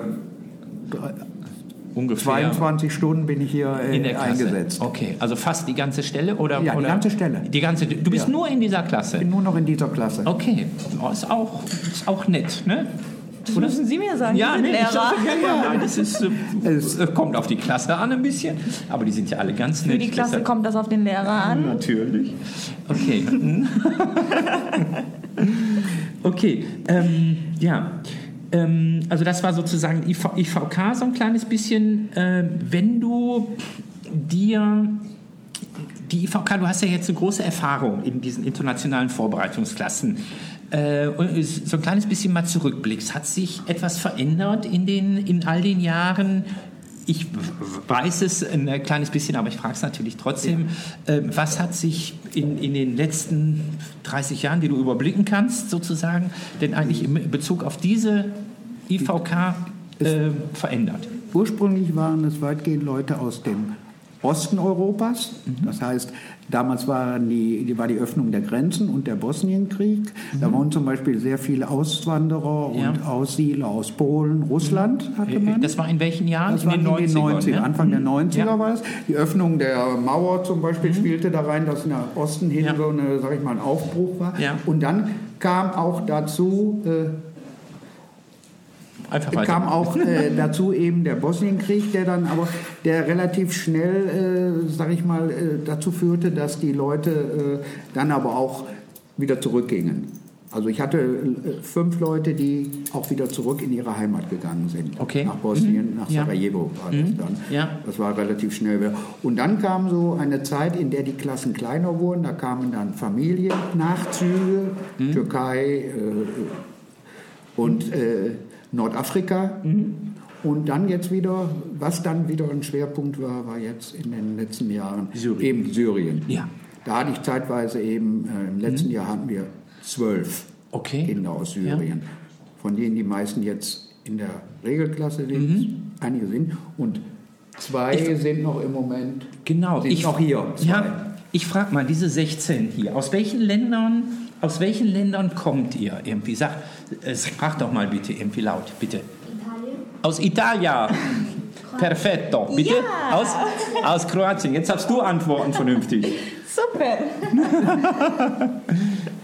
ungefähr 22 Stunden bin ich hier äh, in der Klasse. eingesetzt. Okay, also fast die ganze Stelle oder? Ja, die oder ganze Stelle. Die ganze, du bist Ja. nur in dieser Klasse. Ich bin nur noch in dieser Klasse. Okay, oh, ist, auch, ist auch nett, ne? Das müssen Sie mir sagen. Ja, nee, ich Lehrer. ja, ja, nein, das ist, äh, Es- äh, kommt auf die Klasse an ein bisschen, aber die sind ja alle ganz nett. Für die Klasse Deshalb- kommt das auf den Lehrer an. Natürlich. Okay. hm. okay. Ähm, ja. Ähm, also das war sozusagen IV, IVK so ein kleines bisschen. Äh, wenn du dir die IVK, du hast ja jetzt eine große Erfahrung in diesen internationalen Vorbereitungsklassen. Äh, so ein kleines bisschen mal zurückblickst. Hat sich etwas verändert in, den, in all den Jahren? Ich weiß es ein kleines bisschen, aber ich frage es natürlich trotzdem. Äh, was hat sich in, in den letzten 30 Jahren, die du überblicken kannst, sozusagen, denn eigentlich im Bezug auf diese IVK äh, verändert? Ursprünglich waren es weitgehend Leute aus dem Osten Europas. Mhm. Das heißt, damals waren die, war die Öffnung der Grenzen und der Bosnienkrieg. Da waren zum Beispiel sehr viele Auswanderer Mhm. Ja. und Aussiedler aus Polen, Russland hatte man. Das war in welchen Jahren? Das in den 90er, ne? Anfang der Mhm. 90er Ja. Mhm. war es. Die Öffnung der Mauer zum Beispiel spielte da rein, dass nach Osten hin Ja. so eine, sag ich mal, ein Aufbruch war. Ja. Und dann kam auch dazu, äh, Einfach weiter. kam auch äh, dazu eben der Bosnienkrieg, der dann aber, der relativ schnell, äh, sag ich mal, äh, dazu führte, dass die Leute äh, dann aber auch wieder zurückgingen. Also ich hatte äh, fünf Leute, die auch wieder zurück in ihre Heimat gegangen sind. Okay. Nach Bosnien, nach Ja. Sarajevo war das dann. Ja. Das war relativ schnell wieder. Und dann kam so eine Zeit, in der die Klassen kleiner wurden. Da kamen dann Familiennachzüge, Türkei äh, und äh, Nordafrika. Und dann jetzt wieder, was dann wieder ein Schwerpunkt war, war jetzt in den letzten Jahren Syrien. eben Syrien. Ja. Da hatte ich zeitweise eben, äh, im letzten Jahr hatten wir zwölf Okay. Kinder aus Syrien, von denen die meisten jetzt in der Regelklasse sind, Mhm. einige sind. Und Zwei sind noch im Moment. Genau, Sind ich noch hier, zwei. Ja, ich frage mal, diese 16 hier, aus welchen Ländern, aus welchen Ländern kommt ihr irgendwie? Sag, äh, sag doch mal bitte irgendwie laut, bitte. Italien, Aus Italia. Perfetto. Bitte? Ja. Aus, aus Kroatien. Jetzt hast du Antworten vernünftig. Super.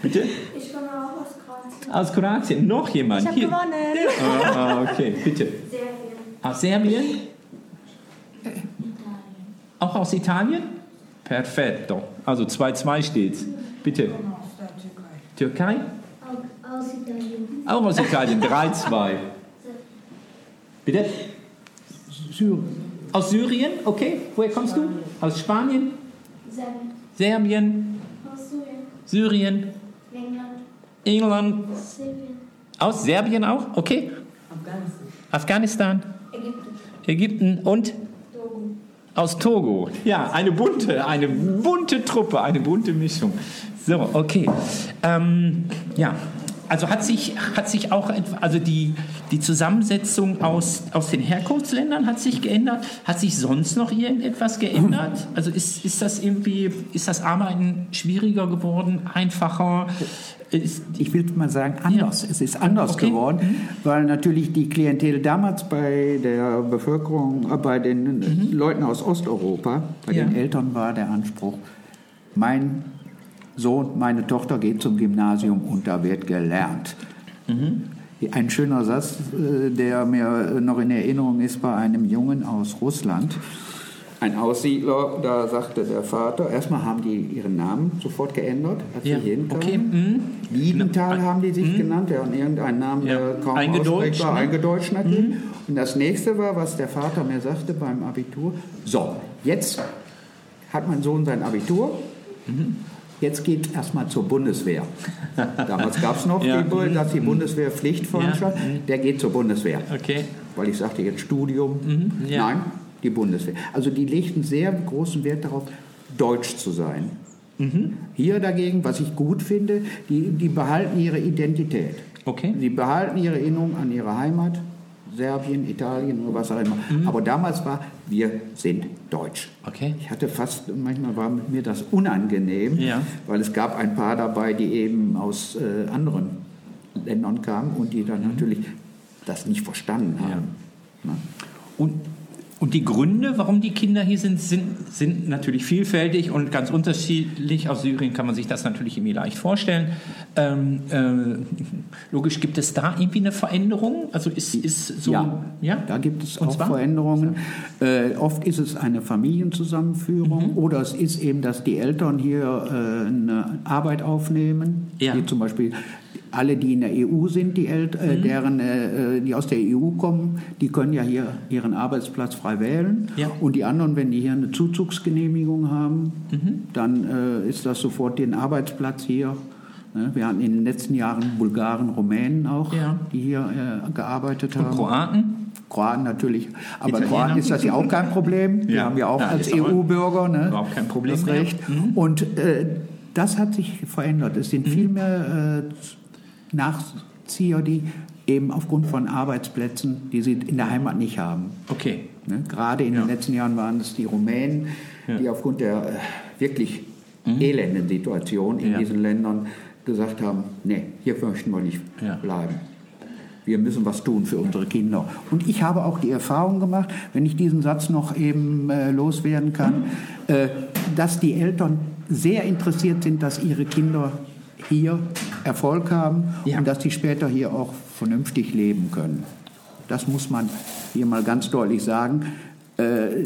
Bitte? ich komme auch aus Kroatien, Aus Kroatien. Noch jemand? Ich habe gewonnen. Ah, ah, okay, bitte. Serbien, Aus Serbien? Italien, Auch aus Italien? Perfetto. Also 2-2 steht's. Bitte. Türkei? auch aus Italien, Auch aus Italien. 3-2. Bitte? Syrien. Aus Syrien? Okay. Woher kommst du? Aus Spanien? Serbien, Serbien? aus Syrien, Syrien? England, England? Serbien, Aus Serbien auch? Okay. Afghanistan? Ägypten, Ägypten und Togo, aus Togo. Ja, eine bunte, eine bunte Truppe, eine bunte Mischung. So, okay. Ähm, ja, also hat sich, hat sich auch, also die, die Zusammensetzung aus, aus den Herkunftsländern hat sich geändert. Hat sich sonst noch irgendetwas geändert? Also ist, ist das irgendwie, ist das Arbeiten schwieriger geworden, einfacher? Ist, Ich will mal sagen, anders. Es ist anders Okay. geworden, weil natürlich die Klientel damals bei der Bevölkerung, äh, bei den äh, Leuten aus Osteuropa, bei Mhm. Ja. den Eltern war der Anspruch, mein Sohn, meine Tochter geht zum Gymnasium und da wird gelernt. Mhm. Ein schöner Satz, äh, der mir noch in Erinnerung ist, bei einem Jungen aus Russland. Ein Aussiedler, da sagte der Vater, erstmal haben die ihren Namen sofort geändert, als ja, sie hinkamen. okay. mhm. Wiedenthal haben die sich genannt, ja, und irgendeinen Namen, Ja, der kaum eingedeutscht, aussprechbar, ne? eingedeutscht natürlich. Und das nächste war, was der Vater mir sagte beim Abitur, so, jetzt hat mein Sohn sein Abitur, jetzt geht erstmal zur Bundeswehr. Damals gab es noch, Ja. die, dass die Bundeswehr Pflichtveranstalt, der geht zur Bundeswehr. Okay. Weil ich sagte jetzt Studium, ja. nein, die Bundeswehr. Also die legten sehr großen Wert darauf, deutsch zu sein. Hier dagegen, was ich gut finde, die, die behalten ihre Identität. Okay. Sie behalten ihre Erinnerung an ihre Heimat, Serbien, Italien oder was auch immer. Aber damals war, wir sind deutsch. Okay. Ich hatte fast, manchmal war mir das unangenehm, Ja. weil es gab ein paar dabei, die eben aus äh, anderen Ländern kamen und die dann natürlich das nicht verstanden haben. Ne? Und, und die Gründe, warum die Kinder hier sind, sind, sind natürlich vielfältig und ganz unterschiedlich. Aus Syrien kann man sich das natürlich irgendwie leicht vorstellen. Ähm, äh, logisch gibt es da irgendwie eine Veränderung. Also ist, ist so. Ja, ja? da gibt es Und auch zwar? Veränderungen. Äh, oft ist es eine Familienzusammenführung Mhm. oder es ist eben, dass die Eltern hier äh, eine Arbeit aufnehmen, Ja. wie zum Beispiel alle, die in der EU sind, die, El äh, Mhm. deren, äh, die aus der EU kommen, die können ja hier ihren Arbeitsplatz frei wählen. Ja. Und die anderen, wenn die hier eine Zuzugsgenehmigung haben, Mhm. dann äh, ist das sofort den Arbeitsplatz hier. Ne? Wir hatten in den letzten Jahren Bulgaren, Rumänen auch, Ja. die hier äh, gearbeitet haben. Kroaten? Kroaten natürlich. Aber Italiener. Kroaten ist das ja auch kein Problem. Die Ja. haben ja auch Ja, als EU-Bürger ne, überhaupt kein Problem das mehr. Mhm. Recht. Und äh, das hat sich verändert. Es sind viel mehr Nachzieher, die eben aufgrund von Arbeitsplätzen, die sie in der Heimat nicht haben. Okay. Ne? Gerade in Ja. den letzten Jahren waren es die Rumänen, die aufgrund der äh, wirklich elenden Situation in Mhm. Ja. diesen Ländern gesagt haben, nee, hier möchten wir nicht Ja. bleiben. Wir müssen was tun für unsere Kinder. Und ich habe auch die Erfahrung gemacht, wenn ich diesen Satz noch eben äh, loswerden kann, äh, dass die Eltern sehr interessiert sind, dass ihre Kinder hier Erfolg haben Ja. und dass sie später hier auch vernünftig leben können. Das muss man hier mal ganz deutlich sagen. Äh,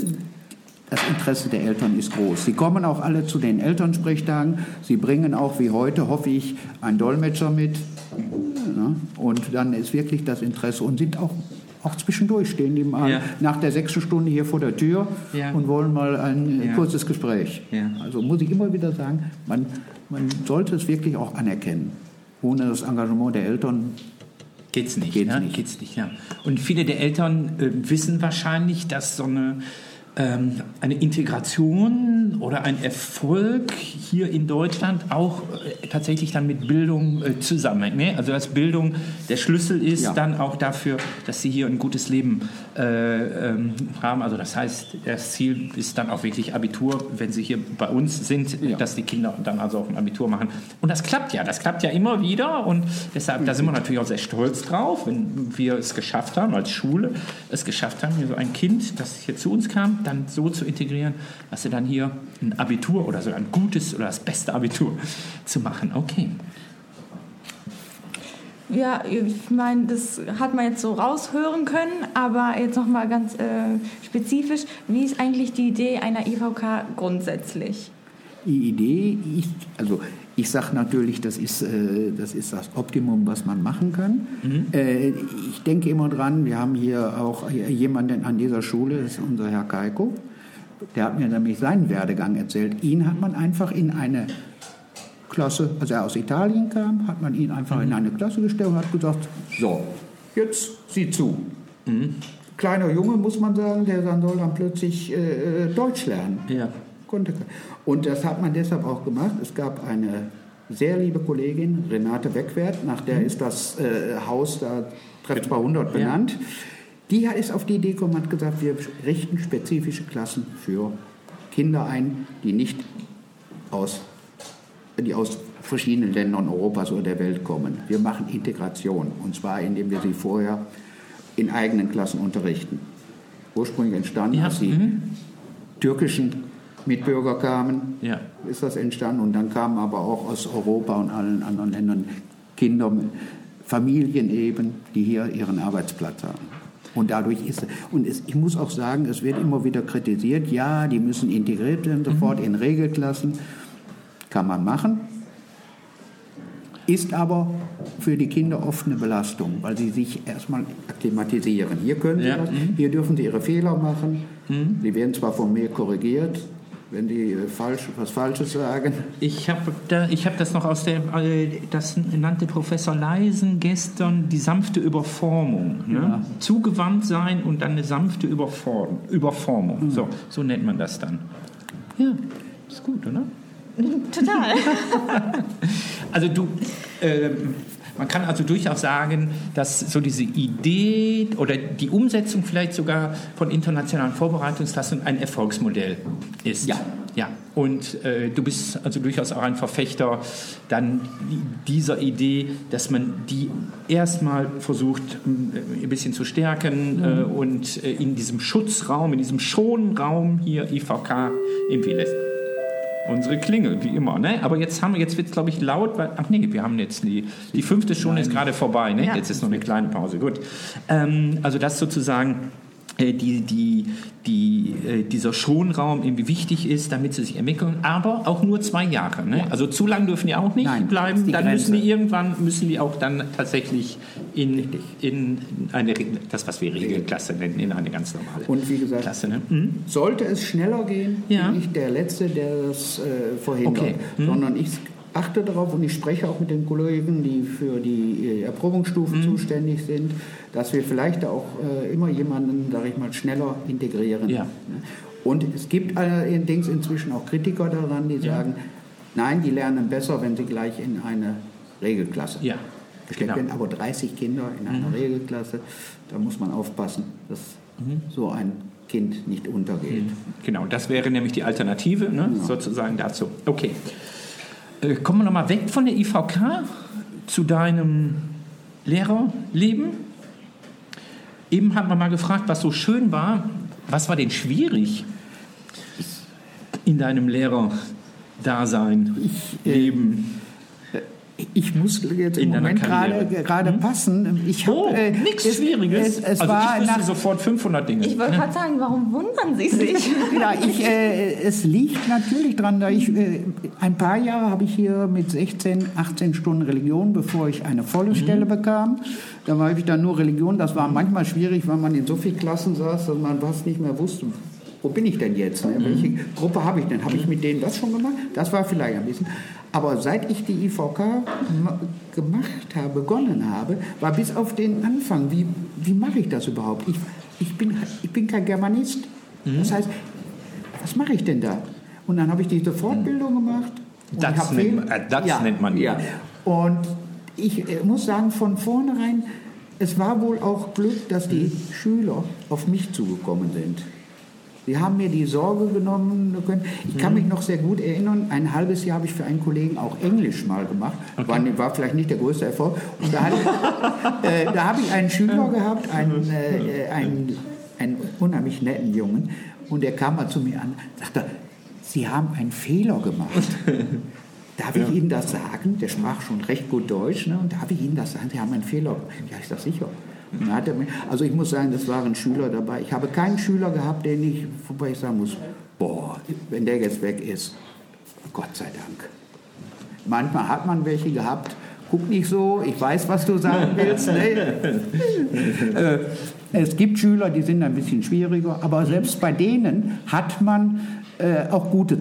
das Interesse der Eltern ist groß. Sie kommen auch alle zu den Elternsprechtagen. Sie bringen auch, wie heute, hoffe ich, einen Dolmetscher mit. Ne? Und dann ist wirklich das Interesse und sind auch, auch zwischendurch stehen die mal Ja. nach der sechsten Stunde hier vor der Tür Ja. und wollen mal ein äh, Ja. kurzes Gespräch. Also muss ich immer wieder sagen, man, man sollte es wirklich auch anerkennen. Ohne das Engagement der Eltern Geht's nicht, Geht's ne? nicht. Geht's nicht, ja. Und viele der Eltern äh, wissen wahrscheinlich, dass so eine eine Integration oder ein Erfolg hier in Deutschland auch äh, tatsächlich dann mit Bildung äh, zusammenhängt. Ne? Also dass Bildung der Schlüssel ist Ja. dann auch dafür, dass sie hier ein gutes Leben äh, ähm, haben. Also das heißt, das Ziel ist dann auch wirklich Abitur, wenn sie hier bei uns sind, Ja. dass die Kinder dann also auch ein Abitur machen. Und das klappt ja, das klappt ja immer wieder und deshalb, da sind wir natürlich auch sehr stolz drauf, wenn wir es geschafft haben, als Schule es geschafft haben, hier so ein Kind, das hier zu uns kam, dann so zu integrieren, dass sie dann hier ein Abitur oder sogar ein gutes oder das beste Abitur zu machen. Okay. Ja, ich meine, das hat man jetzt so raushören können, aber jetzt nochmal ganz äh, spezifisch, wie ist eigentlich die Idee einer IVK grundsätzlich? Die Idee, ich, also ich sage natürlich, das ist, äh, das ist das Optimum, was man machen kann. Äh, ich denke immer dran, wir haben hier auch jemanden an dieser Schule, das ist unser Herr Kaiko, der hat mir nämlich seinen Werdegang erzählt. Ihn hat man einfach in eine Klasse, als er aus Italien kam, hat man ihn einfach in eine Klasse gestellt und hat gesagt, so, jetzt sieh zu. Kleiner Junge, muss man sagen, der dann soll dann plötzlich äh, Deutsch lernen. Ja. Konnte. Und das hat man deshalb auch gemacht. Es gab eine sehr liebe Kollegin, Renate Wegwert, nach der ist das äh, Haus da Treff 200 benannt. Die ist auf die Idee gekommen und hat gesagt, wir richten spezifische Klassen für Kinder ein, die nicht aus, die aus verschiedenen Ländern Europas oder der Welt kommen. Wir machen Integration und zwar indem wir sie vorher in eigenen Klassen unterrichten. Ursprünglich entstanden, Ja, als die türkischen Mitbürger kamen, Ja. ist das entstanden. Und dann kamen aber auch aus Europa und allen anderen Ländern Kinder, Familien eben, die hier ihren Arbeitsplatz haben. Und dadurch ist und es, ich muss auch sagen, es wird immer wieder kritisiert, ja, die müssen integriert werden, sofort in Regelklassen. Kann man machen. Ist aber für die Kinder oft eine Belastung, weil sie sich erstmal akklimatisieren. Hier können sie Ja, das, mhm. hier dürfen sie ihre Fehler machen. Sie werden zwar von mir korrigiert, wenn die äh, falsch, was Falsches sagen. Ich habe da, ich hab das noch aus der, äh, das nannte Professor Leisen gestern die sanfte Überformung. Ne? Zugewandt sein und dann eine sanfte Überform, Überformung. So, so nennt man das dann. Ja, ist gut, oder? Total. Also du, ähm, man kann also durchaus sagen, dass so diese Idee oder die Umsetzung vielleicht sogar von internationalen Vorbereitungsklassen ein Erfolgsmodell ist. Ja. Ja, und äh, du bist also durchaus auch ein Verfechter dann dieser Idee, dass man die erstmal versucht äh, ein bisschen zu stärken äh, und äh, in diesem Schutzraum, in diesem Schonraum hier IVK irgendwie lässt. Unsere Klingel, wie immer, ne? Aber jetzt haben wir, jetzt wird es, glaube ich, laut, weil, ach nee, wir haben jetzt die, die fünfte Stunde ist gerade vorbei, ne? Ja. Jetzt ist noch eine kleine Pause, gut. Ähm, also das sozusagen die, die, die, äh, dieser Schonraum irgendwie wichtig ist, damit sie sich entwickeln, aber auch nur zwei Jahre. Ne? Also zu lang dürfen die auch nicht Nein, bleiben. Dann müssen die Grenze. irgendwann müssen die auch dann tatsächlich in, in eine das, was wir Regelklasse nennen, in eine ganz normale Und wie gesagt, Klasse. Ne? Mhm. sollte es schneller gehen, Ja. bin ich der Letzte, der das äh, verhindert. Okay. Hm. Sondern ich achte darauf und ich spreche auch mit den Kollegen, die für die äh, Erprobungsstufen Hm. zuständig sind, dass wir vielleicht auch äh, immer jemanden, sage ich mal, schneller integrieren. Ja. Und es gibt allerdings inzwischen auch Kritiker daran, die Ja. sagen, nein, die lernen besser, wenn sie gleich in eine Regelklasse Ja, gesteckt genau. werden. Aber 30 Kinder in einer Regelklasse, da muss man aufpassen, dass so ein Kind nicht untergeht. Genau, das wäre nämlich die Alternative ne, sozusagen dazu. Okay. Äh, kommen wir nochmal weg von der IVK zu deinem Lehrerleben. Eben haben wir mal gefragt, was so schön war. Was war denn schwierig in deinem Lehrerdasein, Leben? Ich muss jetzt im Moment gerade gerade passen. Ich hab, Oh, äh, nichts es- Schwieriges. Es, es also war ich wüsste nach, sofort 500 Dinge. Ich wollte gerade sagen, warum wundern Sie sich? Ja, ich, äh, es liegt natürlich dran, da ich äh, ein paar Jahre habe ich hier mit 16, 18 Stunden Religion, bevor ich eine volle Stelle bekam. Da war ich dann nur Religion. Das war manchmal schwierig, weil man in so vielen Klassen saß, dass man fast nicht mehr wusste, wo bin ich denn jetzt? Ne? Welche Gruppe habe ich denn? Habe ich mit denen das schon gemacht? Das war vielleicht ein bisschen. Aber seit ich die IVK ma- gemacht habe, begonnen habe, war bis auf den Anfang, wie, wie mache ich das überhaupt? Ich, ich, bin, ich bin kein Germanist. Das heißt, was mache ich denn da? Und dann habe ich diese Fortbildung gemacht. und Das nennt äh, das nennt man ja. Und ich äh, muss sagen, von vornherein, es war wohl auch Glück, dass die Schüler auf mich zugekommen sind. Sie haben mir die Sorge genommen. können. Ich kann mich noch sehr gut erinnern, ein halbes Jahr habe ich für einen Kollegen auch Englisch mal gemacht. War, war vielleicht nicht der größte Erfolg. Und da, hatte äh, da habe ich einen Schüler gehabt, einen, äh, einen, einen unheimlich netten Jungen. Und der kam mal zu mir an sagte, Sie haben einen Fehler gemacht. Darf ich Ihnen das sagen? Der sprach schon recht gut Deutsch. Ne? Und darf ich Ihnen das sagen? Sie haben einen Fehler gemacht. Ja, ich sage sicher. Also ich muss sagen, das waren Schüler dabei. Ich habe keinen Schüler gehabt, den ich, wobei ich sagen muss, boah, wenn der jetzt weg ist, Gott sei Dank. Manchmal hat man welche gehabt. Guck nicht so, ich weiß, was du sagen willst. Ne? äh, es gibt Schüler, die sind ein bisschen schwieriger, aber selbst bei denen hat man äh, auch gute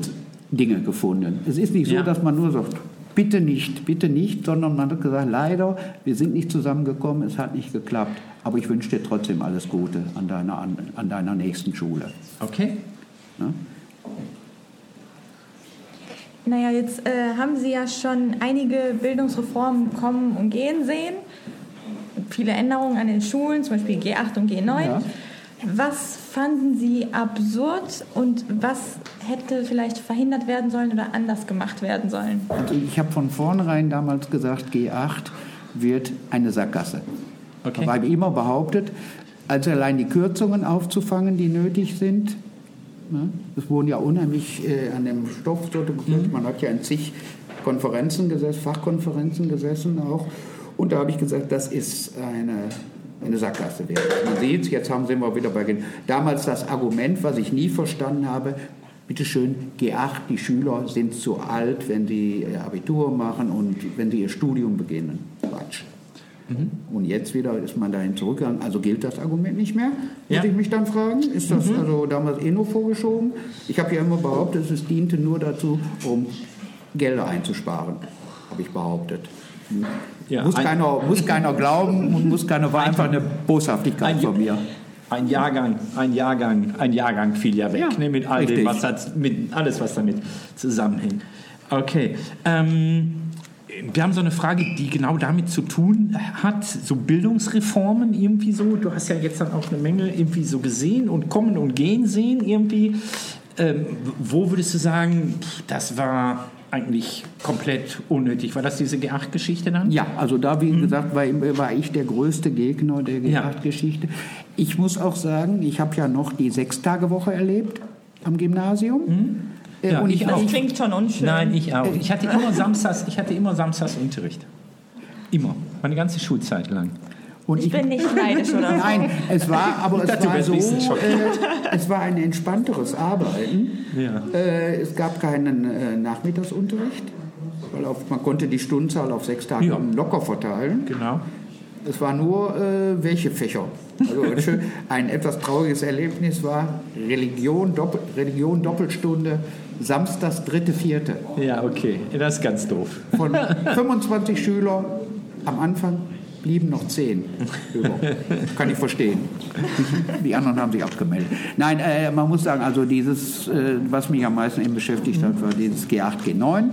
Dinge gefunden. Es ist nicht so, Ja. dass man nur sagt, bitte nicht, bitte nicht, sondern man hat gesagt, leider, wir sind nicht zusammengekommen, es hat nicht geklappt, aber ich wünsche dir trotzdem alles Gute an deiner, an, an deiner nächsten Schule. Okay. Ne? Naja, jetzt äh, haben Sie ja schon einige Bildungsreformen kommen und gehen sehen. Viele Änderungen an den Schulen, zum Beispiel G8 und G9. Ja. Was fanden Sie absurd und was hätte vielleicht verhindert werden sollen oder anders gemacht werden sollen? Also ich habe von vornherein damals gesagt, G8 wird eine Sackgasse. Okay. Weil ich immer behauptet, also allein die Kürzungen aufzufangen, die nötig sind. Ne? Es wurden ja unheimlich äh, an dem Stoff so gekürzt. Man hat ja in zig Konferenzen gesessen, Fachkonferenzen gesessen auch. Und da habe ich gesagt, das ist eine, eine Sackgasse wert. Man sieht es, jetzt haben sie immer wieder bei den- damals das Argument, was ich nie verstanden habe, Bitte schön, G8, die Schüler sind zu alt, wenn sie ihr Abitur machen und wenn sie ihr Studium beginnen. Quatsch. Und jetzt wieder ist man dahin zurückgegangen. Also gilt das Argument nicht mehr? Ja. Muss ich mich dann fragen. Ist das also damals eh nur vorgeschoben? Ich habe ja immer behauptet, es diente nur dazu, um Gelder einzusparen. Habe ich behauptet. Ja, muss, ein- keiner, muss keiner glauben und muss keiner, war einfach eine Boshaftigkeit Ein- von mir. Ein Jahrgang, ein Jahrgang, ein Jahrgang fiel ja weg, Ja, ne, mit all dem, was hat, mit alles, was damit zusammenhängt. Okay. Ähm, wir haben so eine Frage, die genau damit zu tun hat, so Bildungsreformen irgendwie so. Du hast ja jetzt dann auch eine Menge irgendwie so gesehen und kommen und gehen sehen irgendwie. Ähm, wo würdest du sagen, das war eigentlich komplett unnötig? War das diese G8-Geschichte dann? Ja, also da, wie gesagt, war, war ich der größte Gegner der Ja. Geschichte. Ich muss auch sagen, ich habe ja noch die Sechstagewoche erlebt am Gymnasium. Äh, Mhm. Ja, und ich Das auch. klingt schon unschön. Nein, ich auch. Ich hatte immer samstags, ich hatte immer samstags Unterricht. Immer. Meine ganze Schulzeit lang. Und ich bin nicht neidisch oder so. Nein, es war, aber Ich es war so, äh, es war ein entspannteres Arbeiten. Ja. Äh, es gab keinen äh, Nachmittagsunterricht, weil auf, man konnte die Stundenzahl auf sechs Tage Ja. locker verteilen. Genau. Es war nur, äh, welche Fächer. Also schön, ein etwas trauriges Erlebnis war Religion, Doppel, Religion Doppelstunde, samstags, dritte, vierte. Ja, okay. Das ist ganz doof. Von 25 Schülern am Anfang blieben noch 10 über. Kann ich verstehen. Die anderen haben sich abgemeldet. Nein, äh, man muss sagen, also dieses, äh, was mich am meisten eben beschäftigt hat, war dieses G8, G9.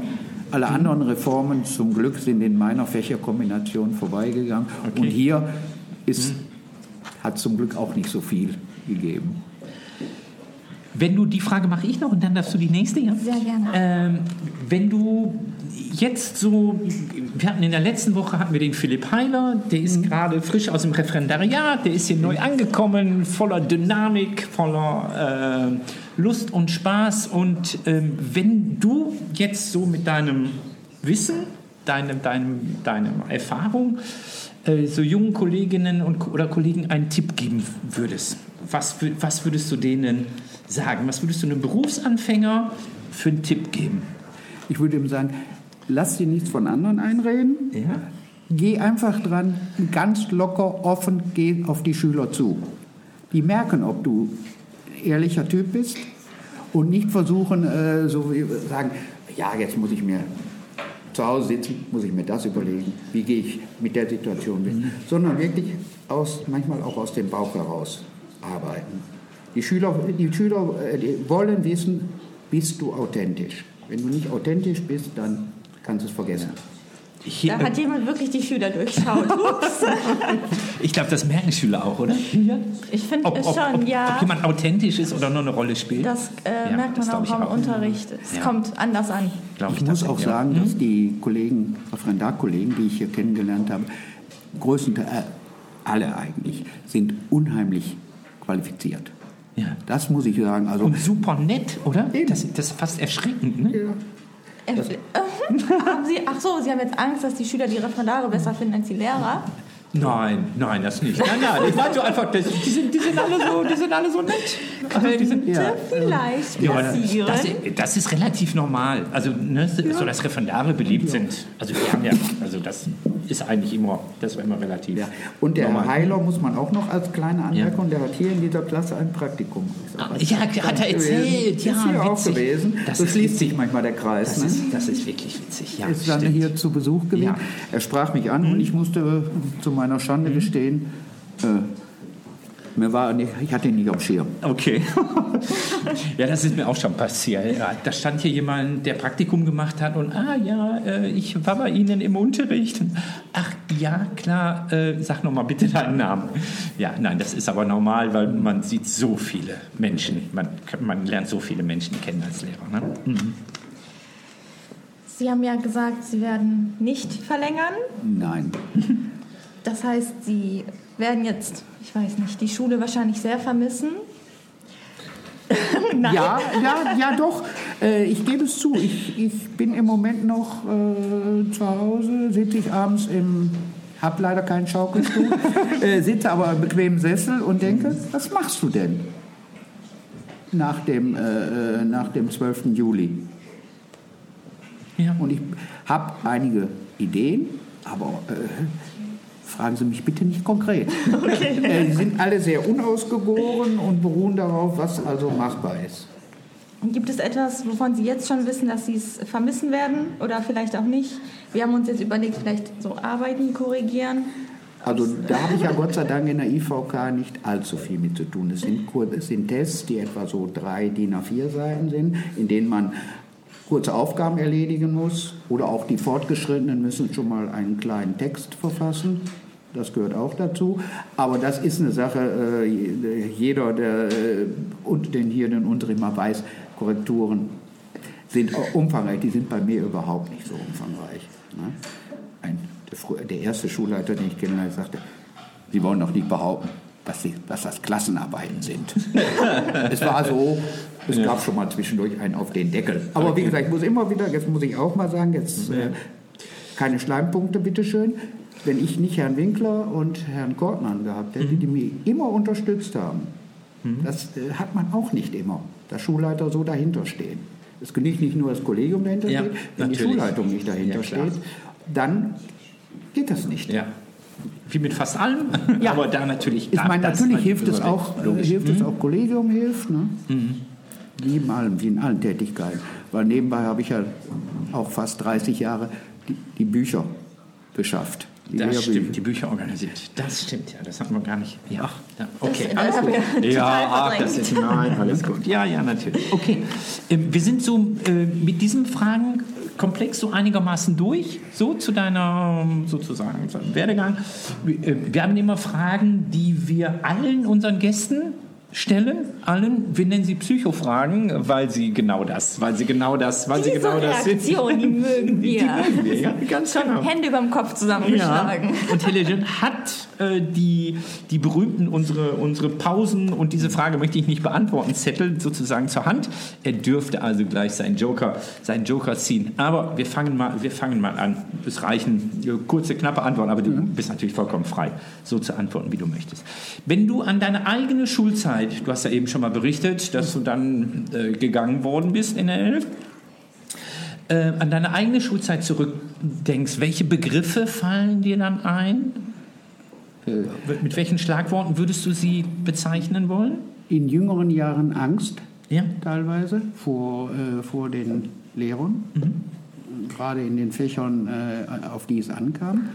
Alle anderen Reformen zum Glück sind in meiner Fächerkombination vorbeigegangen. Okay. Und hier ist, hat zum Glück auch nicht so viel gegeben. Wenn du, die Frage mache ich noch und dann darfst du die nächste, ja? Sehr gerne. Ähm, wenn du jetzt so, wir hatten in der letzten Woche hatten wir den Philipp Heiler, der ist gerade frisch aus dem Referendariat, der ist hier neu angekommen, voller Dynamik, voller äh, Lust und Spaß. Und ähm, wenn du jetzt so mit deinem Wissen, deinem, deinem, deiner Erfahrung äh, so jungen Kolleginnen und, oder Kollegen einen Tipp geben würdest, was, was würdest du denen sagen? Was würdest du einem Berufsanfänger für einen Tipp geben? Ich würde ihm sagen, lass dir nichts von anderen einreden. Ja. Geh einfach dran, ganz locker, offen, geh auf die Schüler zu. Die merken, ob du ehrlicher Typ bist und nicht versuchen, äh, so wie sagen, ja, jetzt muss ich mir zu Hause sitzen, muss ich mir das überlegen, wie gehe ich mit der Situation um, sondern wirklich aus, manchmal auch aus dem Bauch heraus arbeiten. Die Schüler, die Schüler äh, die wollen wissen, bist du authentisch. Wenn du nicht authentisch bist, dann kannst du es vergessen. Hier, Da hat jemand wirklich die Schüler durchschaut. Ich glaube, das merken Schüler auch, oder? Ich finde schon, ob, ja. ob jemand authentisch ist oder nur eine Rolle spielt. Das äh, Ja, merkt das man glaub auch ich auch. Unterricht. Es Ja. kommt anders an. Glaub Ich muss auch ja. sagen, dass die Kollegen, Referendarkollegen, die ich hier kennengelernt habe, größtenteils, äh, alle eigentlich, sind unheimlich qualifiziert. Ja. Das muss ich sagen. Also, Und super nett, oder? Eben. Das, das ist fast erschreckend, ne? Äh, haben Sie, ach so, Sie haben jetzt Angst, dass die Schüler die Referendare besser finden als die Lehrer? Nein, nein, das nicht. Nein, nein, ich meine so einfach, das, die, sind, die, sind alle so, die sind alle so nett. Also, die sind, Könnte vielleicht Ja, passieren. das, das ist relativ normal. Also, ne, so dass Referendare beliebt sind. Also, wir haben ja, also das ist eigentlich immer, das war immer relativ. ja. Und der normal. Heiler muss man auch noch als kleine Anmerkung, der hat hier in dieser Klasse ein Praktikum. Ah, ja, hat er erzählt, gewesen. ja, Ist hier auch gewesen. Das so schließt sich manchmal der Kreis. Das ne? ist, das ist wirklich witzig. Ja, ist dann stimmt. hier zu Besuch gewesen. Ja. Mhm. Er sprach mich an und ich musste äh, zu meiner Schande gestehen, äh, mir war nicht, ich hatte ihn nicht am Schirm. Okay. ja, das ist mir auch schon passiert. Ja, da stand hier jemand, der Praktikum gemacht hat und, ah ja, äh, ich war bei Ihnen im Unterricht. Ach ja, klar, äh, sag noch mal bitte deinen Namen. Ja, nein, das ist aber normal, weil man sieht so viele Menschen, man, man lernt so viele Menschen kennen als Lehrer. Ne? Mhm. Sie haben ja gesagt, Sie werden nicht verlängern. Nein. Das heißt, Sie werden jetzt, ich weiß nicht, die Schule wahrscheinlich sehr vermissen. Nein. Ja, ja, ja doch. Äh, ich gebe es zu. Ich, ich bin im Moment noch äh, zu Hause, sitze ich abends im, habe leider keinen Schaukelstuhl, äh, sitze aber im bequemen Sessel und denke, was machst du denn nach dem, äh, äh, nach dem 12. Juli? Ja. Und ich habe einige Ideen, aber äh, fragen Sie mich bitte nicht konkret. Äh, die sind alle sehr unausgegoren und beruhen darauf, was also machbar ist. Gibt es etwas, wovon Sie jetzt schon wissen, dass Sie es vermissen werden oder vielleicht auch nicht? Wir haben uns jetzt überlegt, vielleicht so Arbeiten korrigieren. Also da habe ich ja Gott sei Dank in der IVK nicht allzu viel mit zu tun. Es sind, es sind Tests, die etwa so drei DIN A4 Seiten sind, in denen man kurze Aufgaben erledigen muss. Oder auch die Fortgeschrittenen müssen schon mal einen kleinen Text verfassen. Das gehört auch dazu. Aber das ist eine Sache, äh, jeder, der äh, und den hier den Unterricht mal weiß, Korrekturen sind umfangreich. Die sind bei mir überhaupt nicht so umfangreich. Ne? Ein, der erste Schulleiter, den ich kennenlernte, sagte, Sie wollen doch nicht behaupten, dass, sie, dass das Klassenarbeiten sind. es war so, es gab schon mal zwischendurch einen auf den Deckel. Aber wie gesagt, ich muss immer wieder, jetzt muss ich auch mal sagen, jetzt äh, keine Schleimpunkte, bitteschön. Wenn ich nicht Herrn Winkler und Herrn Kortmann gehabt hätte, die mich immer unterstützt haben, das äh, hat man auch nicht immer, dass Schulleiter so dahinter stehen. Es genügt nicht nur das Kollegium dahinter Ja, steht, wenn die natürlich. Schulleitung nicht dahinter Ja, steht, dann geht das nicht. Ja. Wie mit fast allem, Ja. aber da natürlich. Ich meine, natürlich ist hilft es auch, äh, Logisch. Mhm. hilft es auch Kollegium hilft, ne? Wie in allem, wie in allen Tätigkeiten. Weil nebenbei habe ich ja auch fast 30 Jahre die, die Bücher beschafft. Die Das Lehrbücher. stimmt, die Bücher organisiert. Das stimmt, ja, das hatten wir gar nicht. Ja, ja okay, Das- alles das gut. Ja, ach, das ist nein, alles gut. Ja, ja, natürlich. Okay, ähm, wir sind so äh, mit diesen Fragenkomplex so einigermaßen durch, so zu deiner ähm, sozusagen zu deinem Werdegang. Wir, äh, wir haben immer Fragen, die wir allen unseren Gästen stellen, allen. Wir nennen sie Psychofragen, weil sie genau das, weil sie genau das, weil sie Diese genau das sind. Die mögen wir. Die mögen wir, ja, ganz genau. Hände über dem Kopf zusammengeschlagen. Ja. Und hat äh, die, die berühmten, unsere, unsere Pausen und diese Frage möchte ich nicht beantworten, Zettel sozusagen zur Hand. Er dürfte also gleich seinen Joker, seinen Joker ziehen. Aber wir fangen mal, wir fangen mal an. Es reichen kurze, knappe Antworten, aber du bist natürlich vollkommen frei, so zu antworten, wie du möchtest. Wenn du an deine eigene Schulzeit, du hast ja eben schon mal berichtet, dass du dann äh, gegangen worden bist in der Elf, äh, an deine eigene Schulzeit zurückdenkst, welche Begriffe fallen dir dann ein? Äh, mit welchen Schlagworten würdest du sie bezeichnen wollen? In jüngeren Jahren Angst Ja. teilweise vor, äh, vor den Lehrern, gerade in den Fächern, äh, auf die es ankam.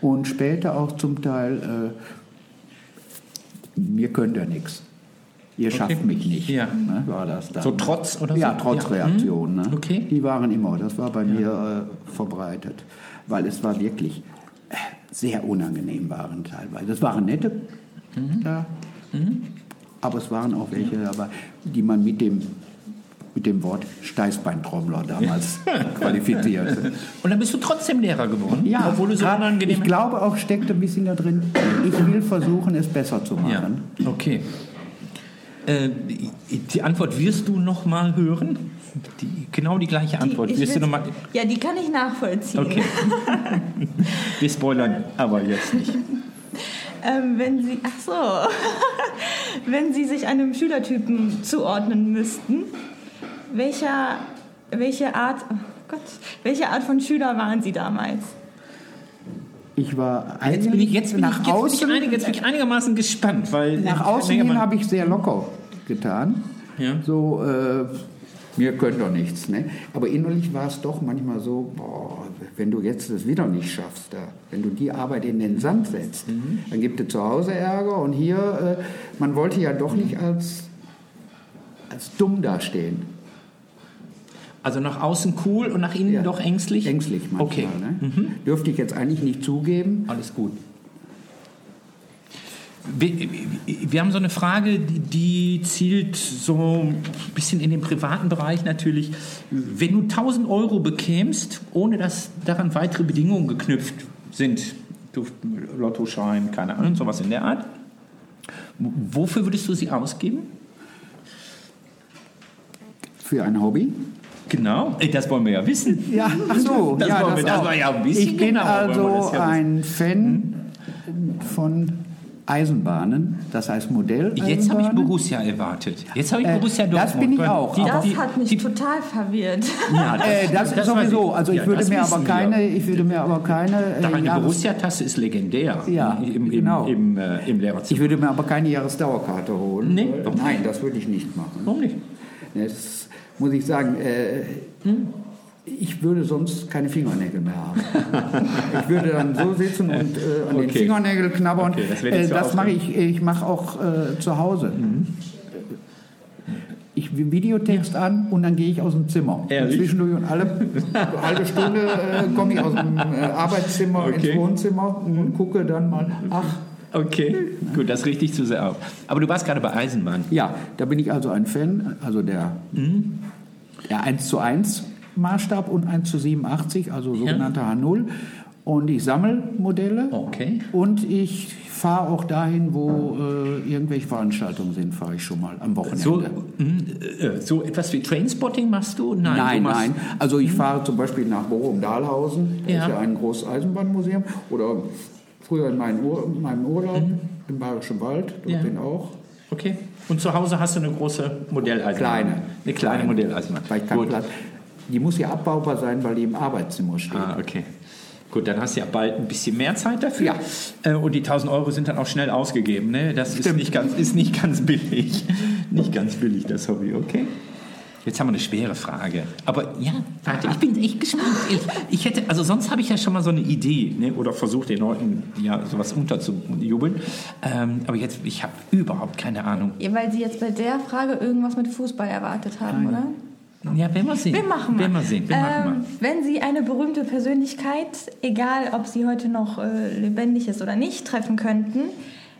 Und später auch zum Teil, äh, mir könnt ihr nichts. ihr schafft mich nicht. Ja. Ne, war das dann. So Trotz oder so? Ja, Trotzreaktion. Ne? Okay. Die waren immer, das war bei mir äh, verbreitet. Weil es war wirklich sehr unangenehm waren teilweise. Das waren nette Mhm. da, aber es waren auch welche dabei, die man mit dem, mit dem Wort Steißbeintrommler damals qualifizierte. Und dann bist du trotzdem Lehrer geworden? Obwohl du so unangenehm ich glaube auch steckt ein bisschen da drin, ich will versuchen, es besser zu Ja, machen. okay. Äh, die- die Antwort wirst du noch mal hören? Die, genau die gleiche Antwort. Wirst du noch mal, Ja, die kann ich nachvollziehen. okay. Wir spoilern aber jetzt nicht. Ähm, wenn Sie, ach so, wenn Sie sich einem Schülertypen zuordnen müssten, welcher, welche Art, oh Gott, welche Art von Schüler waren Sie damals? Ich war Jetzt bin ich, jetzt bin nach ich, jetzt außen, bin ich, einig, jetzt bin ich einigermaßen gespannt, weil nach außen hin habe ich sehr locker getan. Ja. So, äh, mir könnt doch nichts. Ne? Aber innerlich war es doch manchmal so, boah, wenn du jetzt das wieder nicht schaffst, da, wenn du die Arbeit in den Sand setzt, Mhm. dann gibt es zu Hause Ärger und hier, äh, man wollte ja doch nicht als, als dumm dastehen. Also nach außen cool und nach innen Ja. doch ängstlich? Ängstlich manchmal. Okay. Mhm. Ne? Dürfte ich jetzt eigentlich nicht zugeben. Alles gut. Wir, wir haben so eine Frage, die, zielt so ein bisschen in den privaten Bereich natürlich. Wenn du 1000 Euro bekämst, ohne dass daran weitere Bedingungen geknüpft sind, Lottoschein, keine Ahnung, sowas in der Art, wofür würdest du sie ausgeben? Für ein Hobby. Genau, Ey, das wollen wir ja wissen. Ja, ach so, Das ja, wollen wir- das war ja ein bisschen Ich bin genau, also das ein Fan von Eisenbahnen, das heißt Modell. Jetzt habe ich Borussia erwartet. Jetzt habe ich Äh, Borussia das Dortmund. bin ich auch, Die, Das die, hat mich die, total verwirrt. ja, Äh, das, das sowieso. Also ich Ja, würde das mir aber keine, ich würde mir aber keine. Äh, Borussia-Tasse ist legendär Ja, im, im, genau. im, äh, im ich Lehrerzimmer. würde mir aber keine Jahresdauerkarte holen. Nee, Äh, Nein, das würde ich nicht machen. Warum nicht? Das muss ich sagen. Äh, ich würde sonst keine Fingernägel mehr haben. ich würde dann so sitzen und äh, an den Okay. Fingernägeln knabbern. Okay, das äh, das mache ich. Ich mache auch äh, zu Hause. Ich Videotext an und dann gehe ich aus dem Zimmer. Und Ehrlich? zwischendurch und alle halbe Stunde äh, komme ich aus dem äh, Arbeitszimmer Okay. ins Wohnzimmer und gucke dann mal. Ach, Okay, gut, das richte ich zu sehr auf. Aber du warst gerade bei Eisenbahn. Ja, da bin ich also ein Fan, also der, der 1 zu 1 Maßstab und 1 zu 87, also sogenannter H0. Und ich sammle Modelle Okay. und ich fahre auch dahin, wo äh, irgendwelche Veranstaltungen sind, fahre ich schon mal am Wochenende. So, mh, äh, so etwas wie Trainspotting machst du? Nein, Nein, du machst, nein. Also ich fahre zum Beispiel nach Bochum-Dahlhausen, das Ja. ist ja ein großes Eisenbahnmuseum. Oder früher in meinem, Ur in meinem Urlaub im Bayerischen Wald, dort Mhm. Ja. bin auch. Okay. Und zu Hause hast du eine große Modelleisenbahn? Kleine. Eine kleine Modelleisenbahn. Weil ich keinen. Platz. Die muss ja abbaubar sein, weil die im Arbeitszimmer steht. Ah, okay. Gut, dann hast du ja bald ein bisschen mehr Zeit dafür. Ja. Äh, Und die 1000 Euro sind dann auch schnell ausgegeben. Ne? Das ist nicht, ganz, ist nicht ganz billig. Nicht ganz billig, das Hobby, okay? Jetzt haben wir eine schwere Frage. Aber ja, warte, ich bin echt gespannt. Ich, ich hätte, also sonst habe ich ja schon mal so eine Idee, ne? oder versucht den Leuten ja sowas unterzujubeln. Ähm, aber jetzt, ich habe überhaupt keine Ahnung. Ja, weil Sie jetzt bei der Frage irgendwas mit Fußball erwartet haben, oder? Ja, werden wir sehen. Wir machen mal. Wir sehen. Wir machen ähm, mal. Wenn Sie eine berühmte Persönlichkeit, egal ob sie heute noch äh, lebendig ist oder nicht, treffen könnten,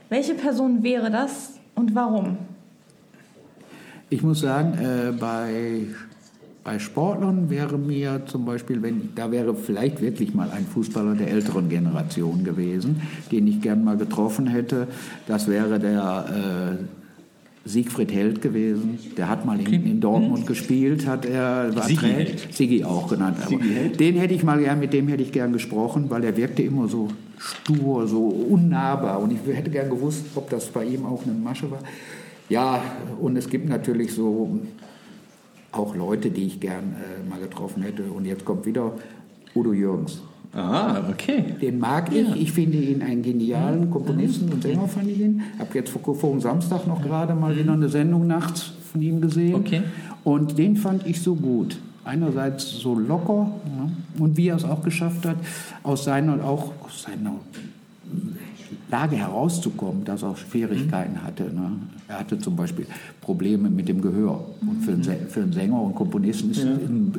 welche Person wäre das und warum? Ich muss sagen, äh, bei, bei Sportlern wäre mir zum Beispiel, wenn da wäre vielleicht wirklich mal ein Fußballer der älteren Generation gewesen, den ich gern mal getroffen hätte. Das wäre der äh, Siegfried Held gewesen. Der hat mal in, in Dortmund gespielt, hat er war Sigi Held. Sigi auch genannt. Sigi den hätte ich mal gern, mit dem hätte ich gern gesprochen, weil er wirkte immer so stur, so unnahbar. Und ich hätte gern gewusst, ob das bei ihm auch eine Masche war. Ja, und es gibt natürlich so auch Leute, die ich gern äh, mal getroffen hätte. Und jetzt kommt wieder Udo Jürgens. Ah, okay. Den mag ich. Ich finde ihn einen genialen Komponisten und Sänger von ihn. Habe jetzt vor vorigen Samstag noch gerade mal wieder eine Sendung nachts von ihm gesehen. Okay. Und den fand ich so gut. Einerseits so locker ja, und wie er es auch geschafft hat, aus seiner auch aus seiner Lage herauszukommen, dass er Schwierigkeiten hatte. Ne? Er hatte zum Beispiel Probleme mit dem Gehör. Und für einen, Sä- für einen Sänger und Komponisten ist ein,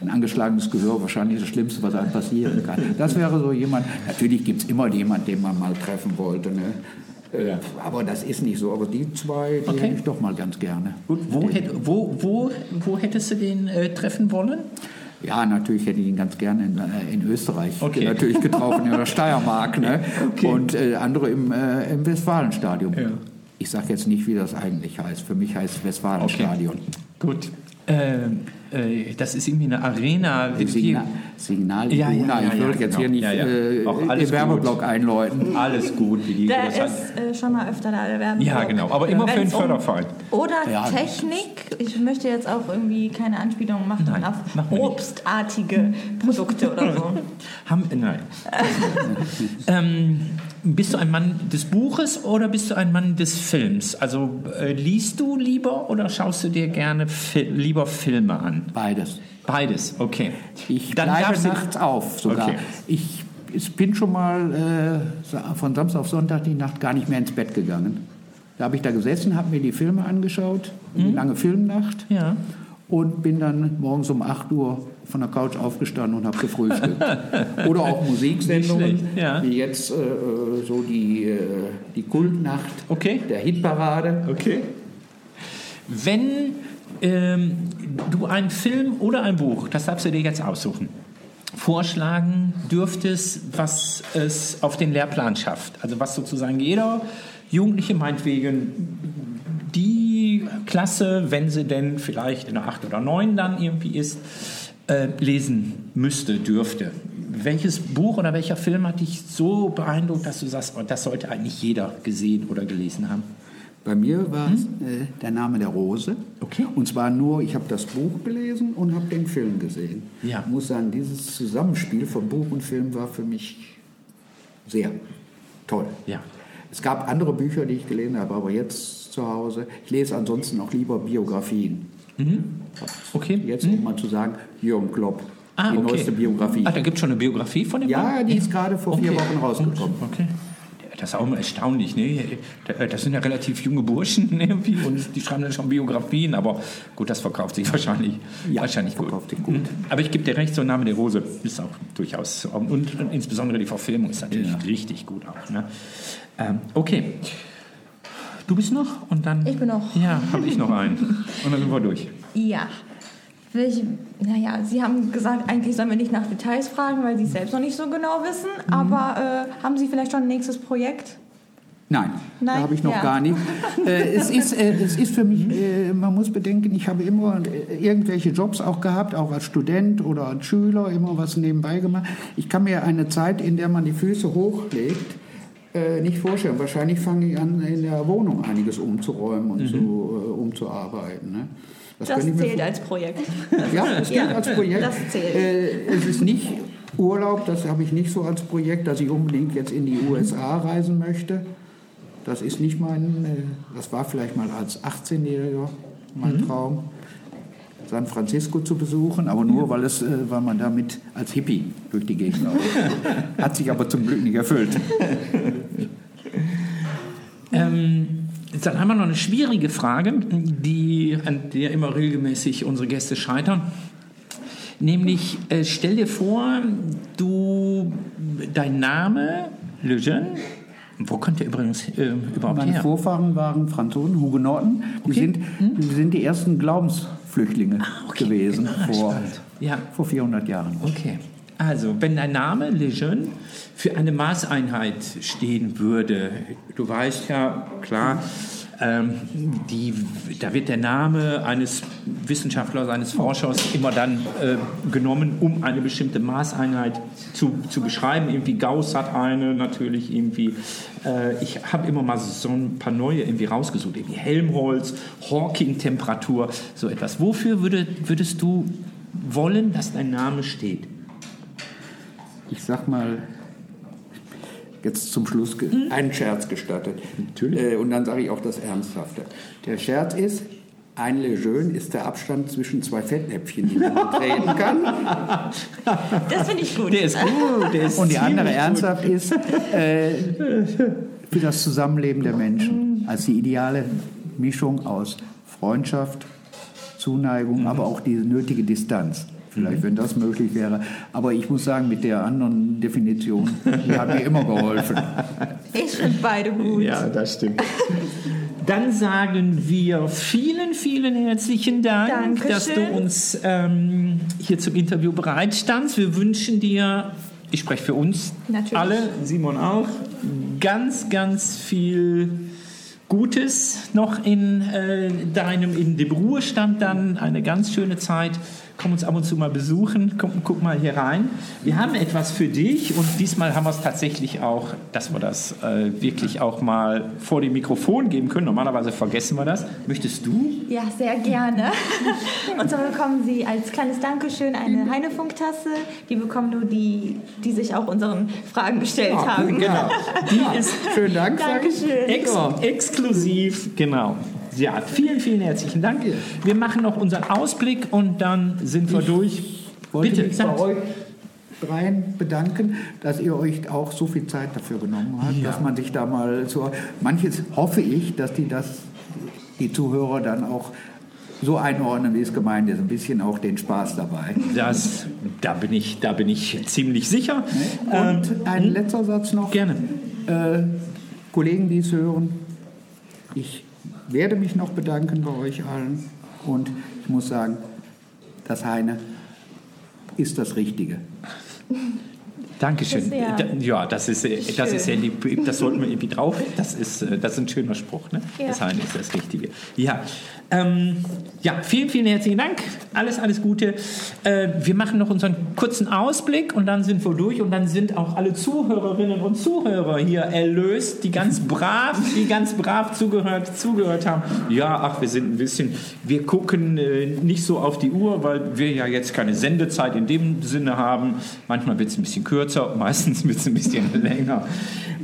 ein angeschlagenes Gehör wahrscheinlich das Schlimmste, was einem passieren kann. Das wäre so jemand, natürlich gibt es immer jemanden, den man mal treffen wollte. Ne? Äh, Aber das ist nicht so. Aber die zwei, die Okay. hätte ich doch mal ganz gerne. Gut, wo, hätt, wo, wo, wo hättest du den äh, treffen wollen? Ja, natürlich hätte ich ihn ganz gerne in, äh, in Österreich Okay. natürlich getroffen, in der Steiermark. Ne? Okay. Und äh, andere im, äh, im Westfalenstadion. Ja. Ich sage jetzt nicht, wie das eigentlich heißt. Für mich heißt es Westfalenstadion. Gut. Ähm, äh, das ist irgendwie eine Arena. Signal, Signal Ja, ja, ja, ich ja, würde jetzt genau. hier nicht Ja, ja. äh, Auch den Werbeblock einläuten. Alles gut, wie die Der ist äh, schon mal öfter da, der Werbeblock. Ja, genau, aber immer für den Wenn's um- Förderverein. Oder Ja. Technik. Ich möchte jetzt auch irgendwie keine Anspielung machen Nein, auf machen obstartige Produkte oder so. Haben, nein. ähm, bist du ein Mann des Buches oder bist du ein Mann des Films? Also äh, liest du lieber oder schaust du dir gerne Fil lieber Filme an? Beides. Beides, okay. Ich Dann bleibe nachts auf sogar. Okay. Ich, ich bin schon mal äh, von Samstag auf Sonntag die Nacht gar nicht mehr ins Bett gegangen. Da habe ich da gesessen, habe mir die Filme angeschaut, Mhm. die lange Filmnacht. Ja. Und bin dann morgens um 8 Uhr von der Couch aufgestanden und habe gefrühstückt. Oder auch Musiksendungen, ja. wie jetzt äh, so die, äh, die Kultnacht Okay. der Hitparade. Okay. Wenn ähm, du einen Film oder ein Buch, das darfst du dir jetzt aussuchen, vorschlagen dürftest, was es auf den Lehrplan schafft. Also was sozusagen jeder Jugendliche meinetwegen Klasse, wenn sie denn vielleicht in der 8 oder 9 dann irgendwie ist, äh, lesen müsste, dürfte. Welches Buch oder welcher Film hat dich so beeindruckt, dass du sagst, oh, das sollte eigentlich jeder gesehen oder gelesen haben? Bei mir war es äh, der Name der Rose. Hm? Okay. Und zwar nur, ich habe das Buch gelesen und habe den Film gesehen. Ja. Ich muss sagen, dieses Zusammenspiel von Buch und Film war für mich sehr toll. Ja. Es gab andere Bücher, die ich gelesen habe, aber jetzt zu Hause, ich lese ansonsten auch lieber Biografien. Okay. Jetzt, um mal zu sagen, Jürgen Klopp, Ah, die okay. neueste Biografie. Ah, da gibt es schon eine Biografie von dem Ja, Mann? die ist gerade vor vier Okay. Wochen rausgekommen. Okay. Das ist auch mal erstaunlich, ne? Das sind ja relativ junge Burschen irgendwie und die schreiben dann schon Biografien, aber gut, das verkauft sich wahrscheinlich, Ja, wahrscheinlich gut. verkauft sich gut. Mhm. Aber ich gebe dir recht, so Name der Rose ist auch durchaus, und, und insbesondere die Verfilmung ist natürlich Ja. richtig gut auch. Ne? Ähm, okay. Du bist noch und dann. Ich bin noch. Ja, habe ich noch einen. Und dann sind wir durch. Ja. Welche, naja, Sie haben gesagt, eigentlich sollen wir nicht nach Details fragen, weil Sie es selbst noch nicht so genau wissen. Mhm. Aber äh, haben Sie vielleicht schon ein nächstes Projekt? Nein, Nein? da habe ich noch Ja. gar nicht. Äh, es, ist, äh, es ist für mich, äh, man muss bedenken, ich habe immer äh, irgendwelche Jobs auch gehabt, auch als Student oder als Schüler, immer was nebenbei gemacht. Ich kann mir eine Zeit, in der man die Füße hochlegt, äh, nicht vorstellen. Wahrscheinlich fange ich an, in der Wohnung einiges umzuräumen und zu, äh, umzuarbeiten. Ne? Das mir zählt als Projekt. ja, das gilt Ja, als Projekt. das zählt. Äh, es ist nicht Urlaub, das habe ich nicht so als Projekt, dass ich unbedingt jetzt in die USA reisen möchte. Das ist nicht mein, äh, das war vielleicht mal als 18-Jähriger mein Mhm. Traum, San Francisco zu besuchen, aber nur, weil, es, äh, weil man damit als Hippie durch die Gegend läuft. Hat sich aber zum Glück nicht erfüllt. Ähm, dann haben wir noch eine schwierige Frage, die, an der immer regelmäßig unsere Gäste scheitern. Nämlich, äh, stell dir vor, du, dein Name, Le Jeune, wo kommt der übrigens äh, überhaupt Meine her? Vorfahren waren Franzosen, Hugenotten. Die, Okay. sind, die sind die ersten Glaubensflüchtlinge okay. gewesen Ah, vor. Ja. vor 400 Jahren. Okay. Also, wenn dein Name Le Jeune für eine Maßeinheit stehen würde, du weißt ja, klar, ähm, die, da wird der Name eines Wissenschaftlers, eines Forschers immer dann äh, genommen, um eine bestimmte Maßeinheit zu, zu beschreiben. Irgendwie Gauss hat eine, natürlich irgendwie. Äh, ich habe immer mal so ein paar neue irgendwie rausgesucht, irgendwie Helmholtz, Hawking-Temperatur, so etwas. Wofür würde, würdest du wollen, dass dein Name steht? Ich sag mal, jetzt zum Schluss ge- einen Scherz gestattet. Natürlich. Äh, und dann sage ich auch das Ernsthafte. Der Scherz ist, ein Lejeune ist der Abstand zwischen zwei Fettnäpfchen, die man treten kann. Das finde ich gut. Der ist gut, der ist Und die andere ernsthaft ist, äh, für das Zusammenleben der Menschen als die ideale Mischung aus Freundschaft, Zuneigung, aber auch diese nötige Distanz. Vielleicht, wenn das möglich wäre. Aber ich muss sagen, mit der anderen Definition, die hat mir immer geholfen. Ich finde beide gut. Ja, das stimmt. Dann sagen wir vielen, vielen herzlichen Dank, Dankeschön. dass du uns ähm, hier zum Interview bereitstandst. Wir wünschen dir, ich spreche für uns Natürlich. alle, Simon auch, ganz, ganz viel Gutes noch in äh, deinem, in dem Ruhestand dann, eine ganz schöne Zeit. Komm uns ab und zu mal besuchen, komm, guck mal hier rein. Wir haben etwas für dich und diesmal haben wir es tatsächlich auch, dass wir das äh, wirklich auch mal vor dem Mikrofon geben können. Normalerweise vergessen wir das. Möchtest du? Ja, sehr gerne. Und zwar bekommen Sie als kleines Dankeschön eine Heinefunk-Tasse. Die bekommen nur die, die sich auch unseren Fragen gestellt haben. Genau. Die ist Schönen Dank. Dankeschön. Ex exklusiv, genau. Ja, vielen, vielen herzlichen Dank. Wir machen noch unseren Ausblick und dann sind wir durch. wollte Bitte, mich bei euch dreien bedanken, dass ihr euch auch so viel Zeit dafür genommen habt, dass man sich da mal so. Manches hoffe ich, dass die das, die Zuhörer dann auch so einordnen, wie es gemeint ist. Ein bisschen auch den Spaß dabei. Das, da, bin ich, da bin ich ziemlich sicher. Und Ähm, ein letzter Satz noch. gerne. Äh, Kollegen, die es hören, ich werde mich noch bedanken bei euch allen. Und ich muss sagen, das Heine ist das Richtige. Dankeschön. Das ja- Da- ja, das ist, äh, das ist ja Schön. lieb. Das sollten wir irgendwie drauf. Das ist, äh, das ist ein schöner Spruch. Ne? Ja. Das eine ist das Richtige. Ja. Ähm, ja, vielen, vielen herzlichen Dank. Alles, alles Gute. Äh, wir machen noch unseren kurzen Ausblick und dann sind wir durch und dann sind auch alle Zuhörerinnen und Zuhörer hier erlöst, die ganz brav, die ganz brav zugehört, zugehört haben. Ja, ach, wir sind ein bisschen, wir gucken äh, nicht so auf die Uhr, weil wir ja jetzt keine Sendezeit in dem Sinne haben. Manchmal wird es ein bisschen kürzer, meistens wird es ein bisschen länger.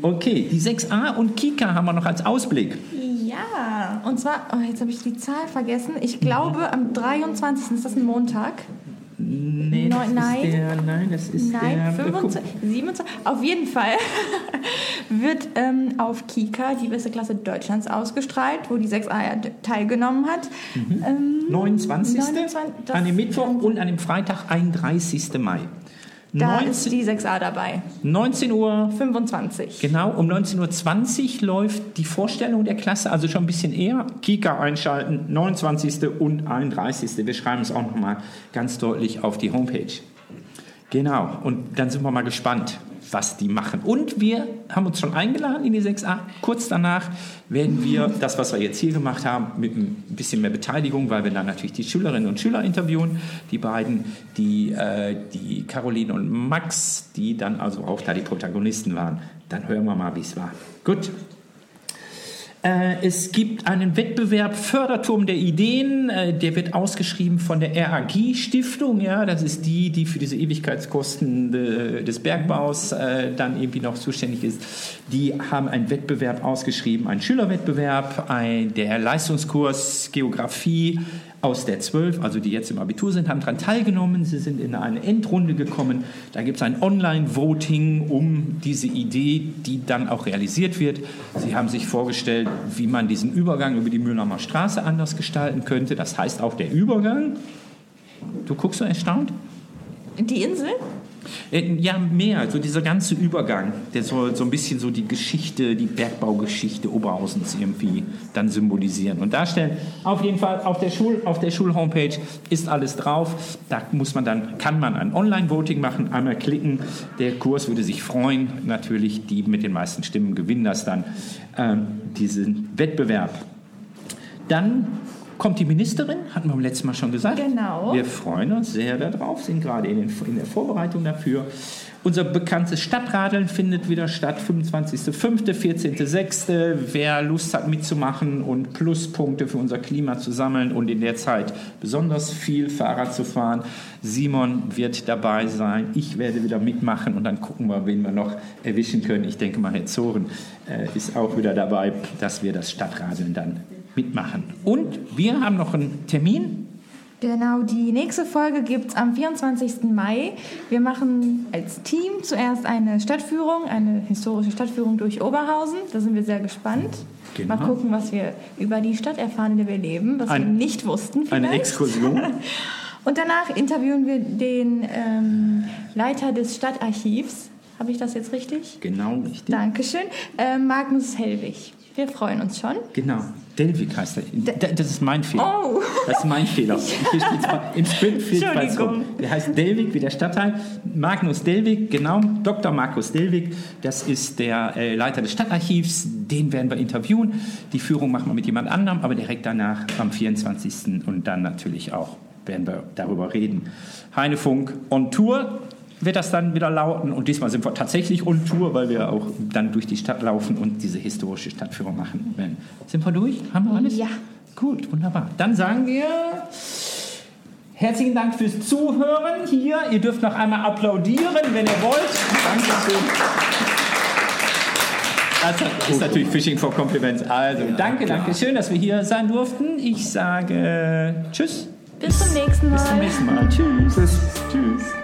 Okay, die 6a und Kika haben wir noch als Ausblick. Ja, und zwar, oh, jetzt habe ich die Zahl vergessen. Ich glaube, am 23. ist das ein Montag. Nee, das nein. ist der, nein, das ist Nein, der. 25, 27. Auf jeden Fall wird ähm, auf Kika die beste Klasse Deutschlands ausgestrahlt, wo die 6a ja teilgenommen hat. Ähm, 29. 29. das- an dem Mittwoch und an dem Freitag, 31. Mai. Da 19, ist die 6a dabei. 19 Uhr, 25. genau, um 19.20 Uhr läuft die Vorstellung der Klasse, also schon ein bisschen eher. Kika einschalten, 29. und 31. Wir schreiben es auch nochmal ganz deutlich auf die Homepage. Genau, und dann sind wir mal gespannt, was die machen. Und wir haben uns schon eingeladen in die 6a. Kurz danach werden wir das, was wir jetzt hier gemacht haben, mit ein bisschen mehr Beteiligung, weil wir dann natürlich die Schülerinnen und Schüler interviewen, die beiden, die, äh, die Caroline und Max, die dann also auch da die Protagonisten waren. Dann hören wir mal, wie es war. Gut. Äh, Es gibt einen Wettbewerb Förderturm der Ideen, äh, der wird ausgeschrieben von der RAG Stiftung, ja, das ist die, die für diese Ewigkeitskosten de- des Bergbaus äh, dann irgendwie noch zuständig ist. Die haben einen Wettbewerb ausgeschrieben, einen Schülerwettbewerb, ein, der Leistungskurs Geografie aus der 12, also die jetzt im Abitur sind, haben daran teilgenommen. Sie sind in eine Endrunde gekommen. Da gibt es ein Online-Voting um diese Idee, die dann auch realisiert wird. Sie haben sich vorgestellt, wie man diesen Übergang über die Mühlheimer Straße anders gestalten könnte. Das heißt auch der Übergang. Du guckst so erstaunt? Die Insel? Äh, Ja, mehr. So dieser ganze Übergang, der soll so ein bisschen so die Geschichte, die Bergbaugeschichte Oberhausens irgendwie dann symbolisieren und darstellen. Auf jeden Fall auf der Schul auf der Schulhomepage ist alles drauf. Da muss man dann kann man ein Online-Voting machen, einmal klicken. Der Kurs würde sich freuen. Natürlich die mit den meisten Stimmen gewinnen das dann ähm, diesen Wettbewerb. Dann kommt die Ministerin, hatten wir beim letzten Mal schon gesagt. Genau. Wir freuen uns sehr darauf, sind gerade in, den, in der Vorbereitung dafür. Unser bekanntes Stadtradeln findet wieder statt, 25.05., 14.06. Wer Lust hat mitzumachen und Pluspunkte für unser Klima zu sammeln und in der Zeit besonders viel Fahrrad zu fahren, Simon wird dabei sein, ich werde wieder mitmachen und dann gucken wir, wen wir noch erwischen können. Ich denke mal, Herr Zoren äh, ist auch wieder dabei, dass wir das Stadtradeln dann mitmachen. Und wir haben noch einen Termin Genau, die nächste Folge gibt es am 24. Mai. Wir machen als Team zuerst eine Stadtführung, eine historische Stadtführung durch Oberhausen. Da sind wir sehr gespannt. Genau. Mal gucken, was wir über die Stadt erfahren, in der wir leben, was Ein- wir nicht wussten. Eine vielleicht. Exkursion. Und danach interviewen wir den ähm, Leiter des Stadtarchivs. Habe ich das jetzt richtig? Genau, richtig. Dankeschön. Äh, Magnus Hellwig. Wir freuen uns schon. Genau. Delvik heißt er. Da- Das ist mein Fehler. Oh. Das ist mein Fehler. Mal- Im Skript steht falsch rum. Der heißt Delvik wie der Stadtteil. Magnus Delvik, genau. Dr. Markus Delvik. Das ist der äh, Leiter des Stadtarchivs. Den werden wir interviewen. Die Führung machen wir mit jemand anderem, aber direkt danach am 24. Und dann natürlich auch werden wir darüber reden. Heinefunk on Tour wird das dann wieder lauten. Und diesmal sind wir tatsächlich on Tour, weil wir auch dann durch die Stadt laufen und diese historische Stadtführung machen werden. Sind wir durch? Haben wir alles? Ja. Gut, wunderbar. Dann sagen wir herzlichen Dank fürs Zuhören hier. Ihr dürft noch einmal applaudieren, wenn ihr wollt. Dankeschön. Das ist natürlich Fishing for Compliments. Also, danke, danke schön, dass wir hier sein durften. Ich sage Tschüss. Bis zum nächsten Mal. Bis zum nächsten Mal. Tschüss. Tschüss. Tschüss.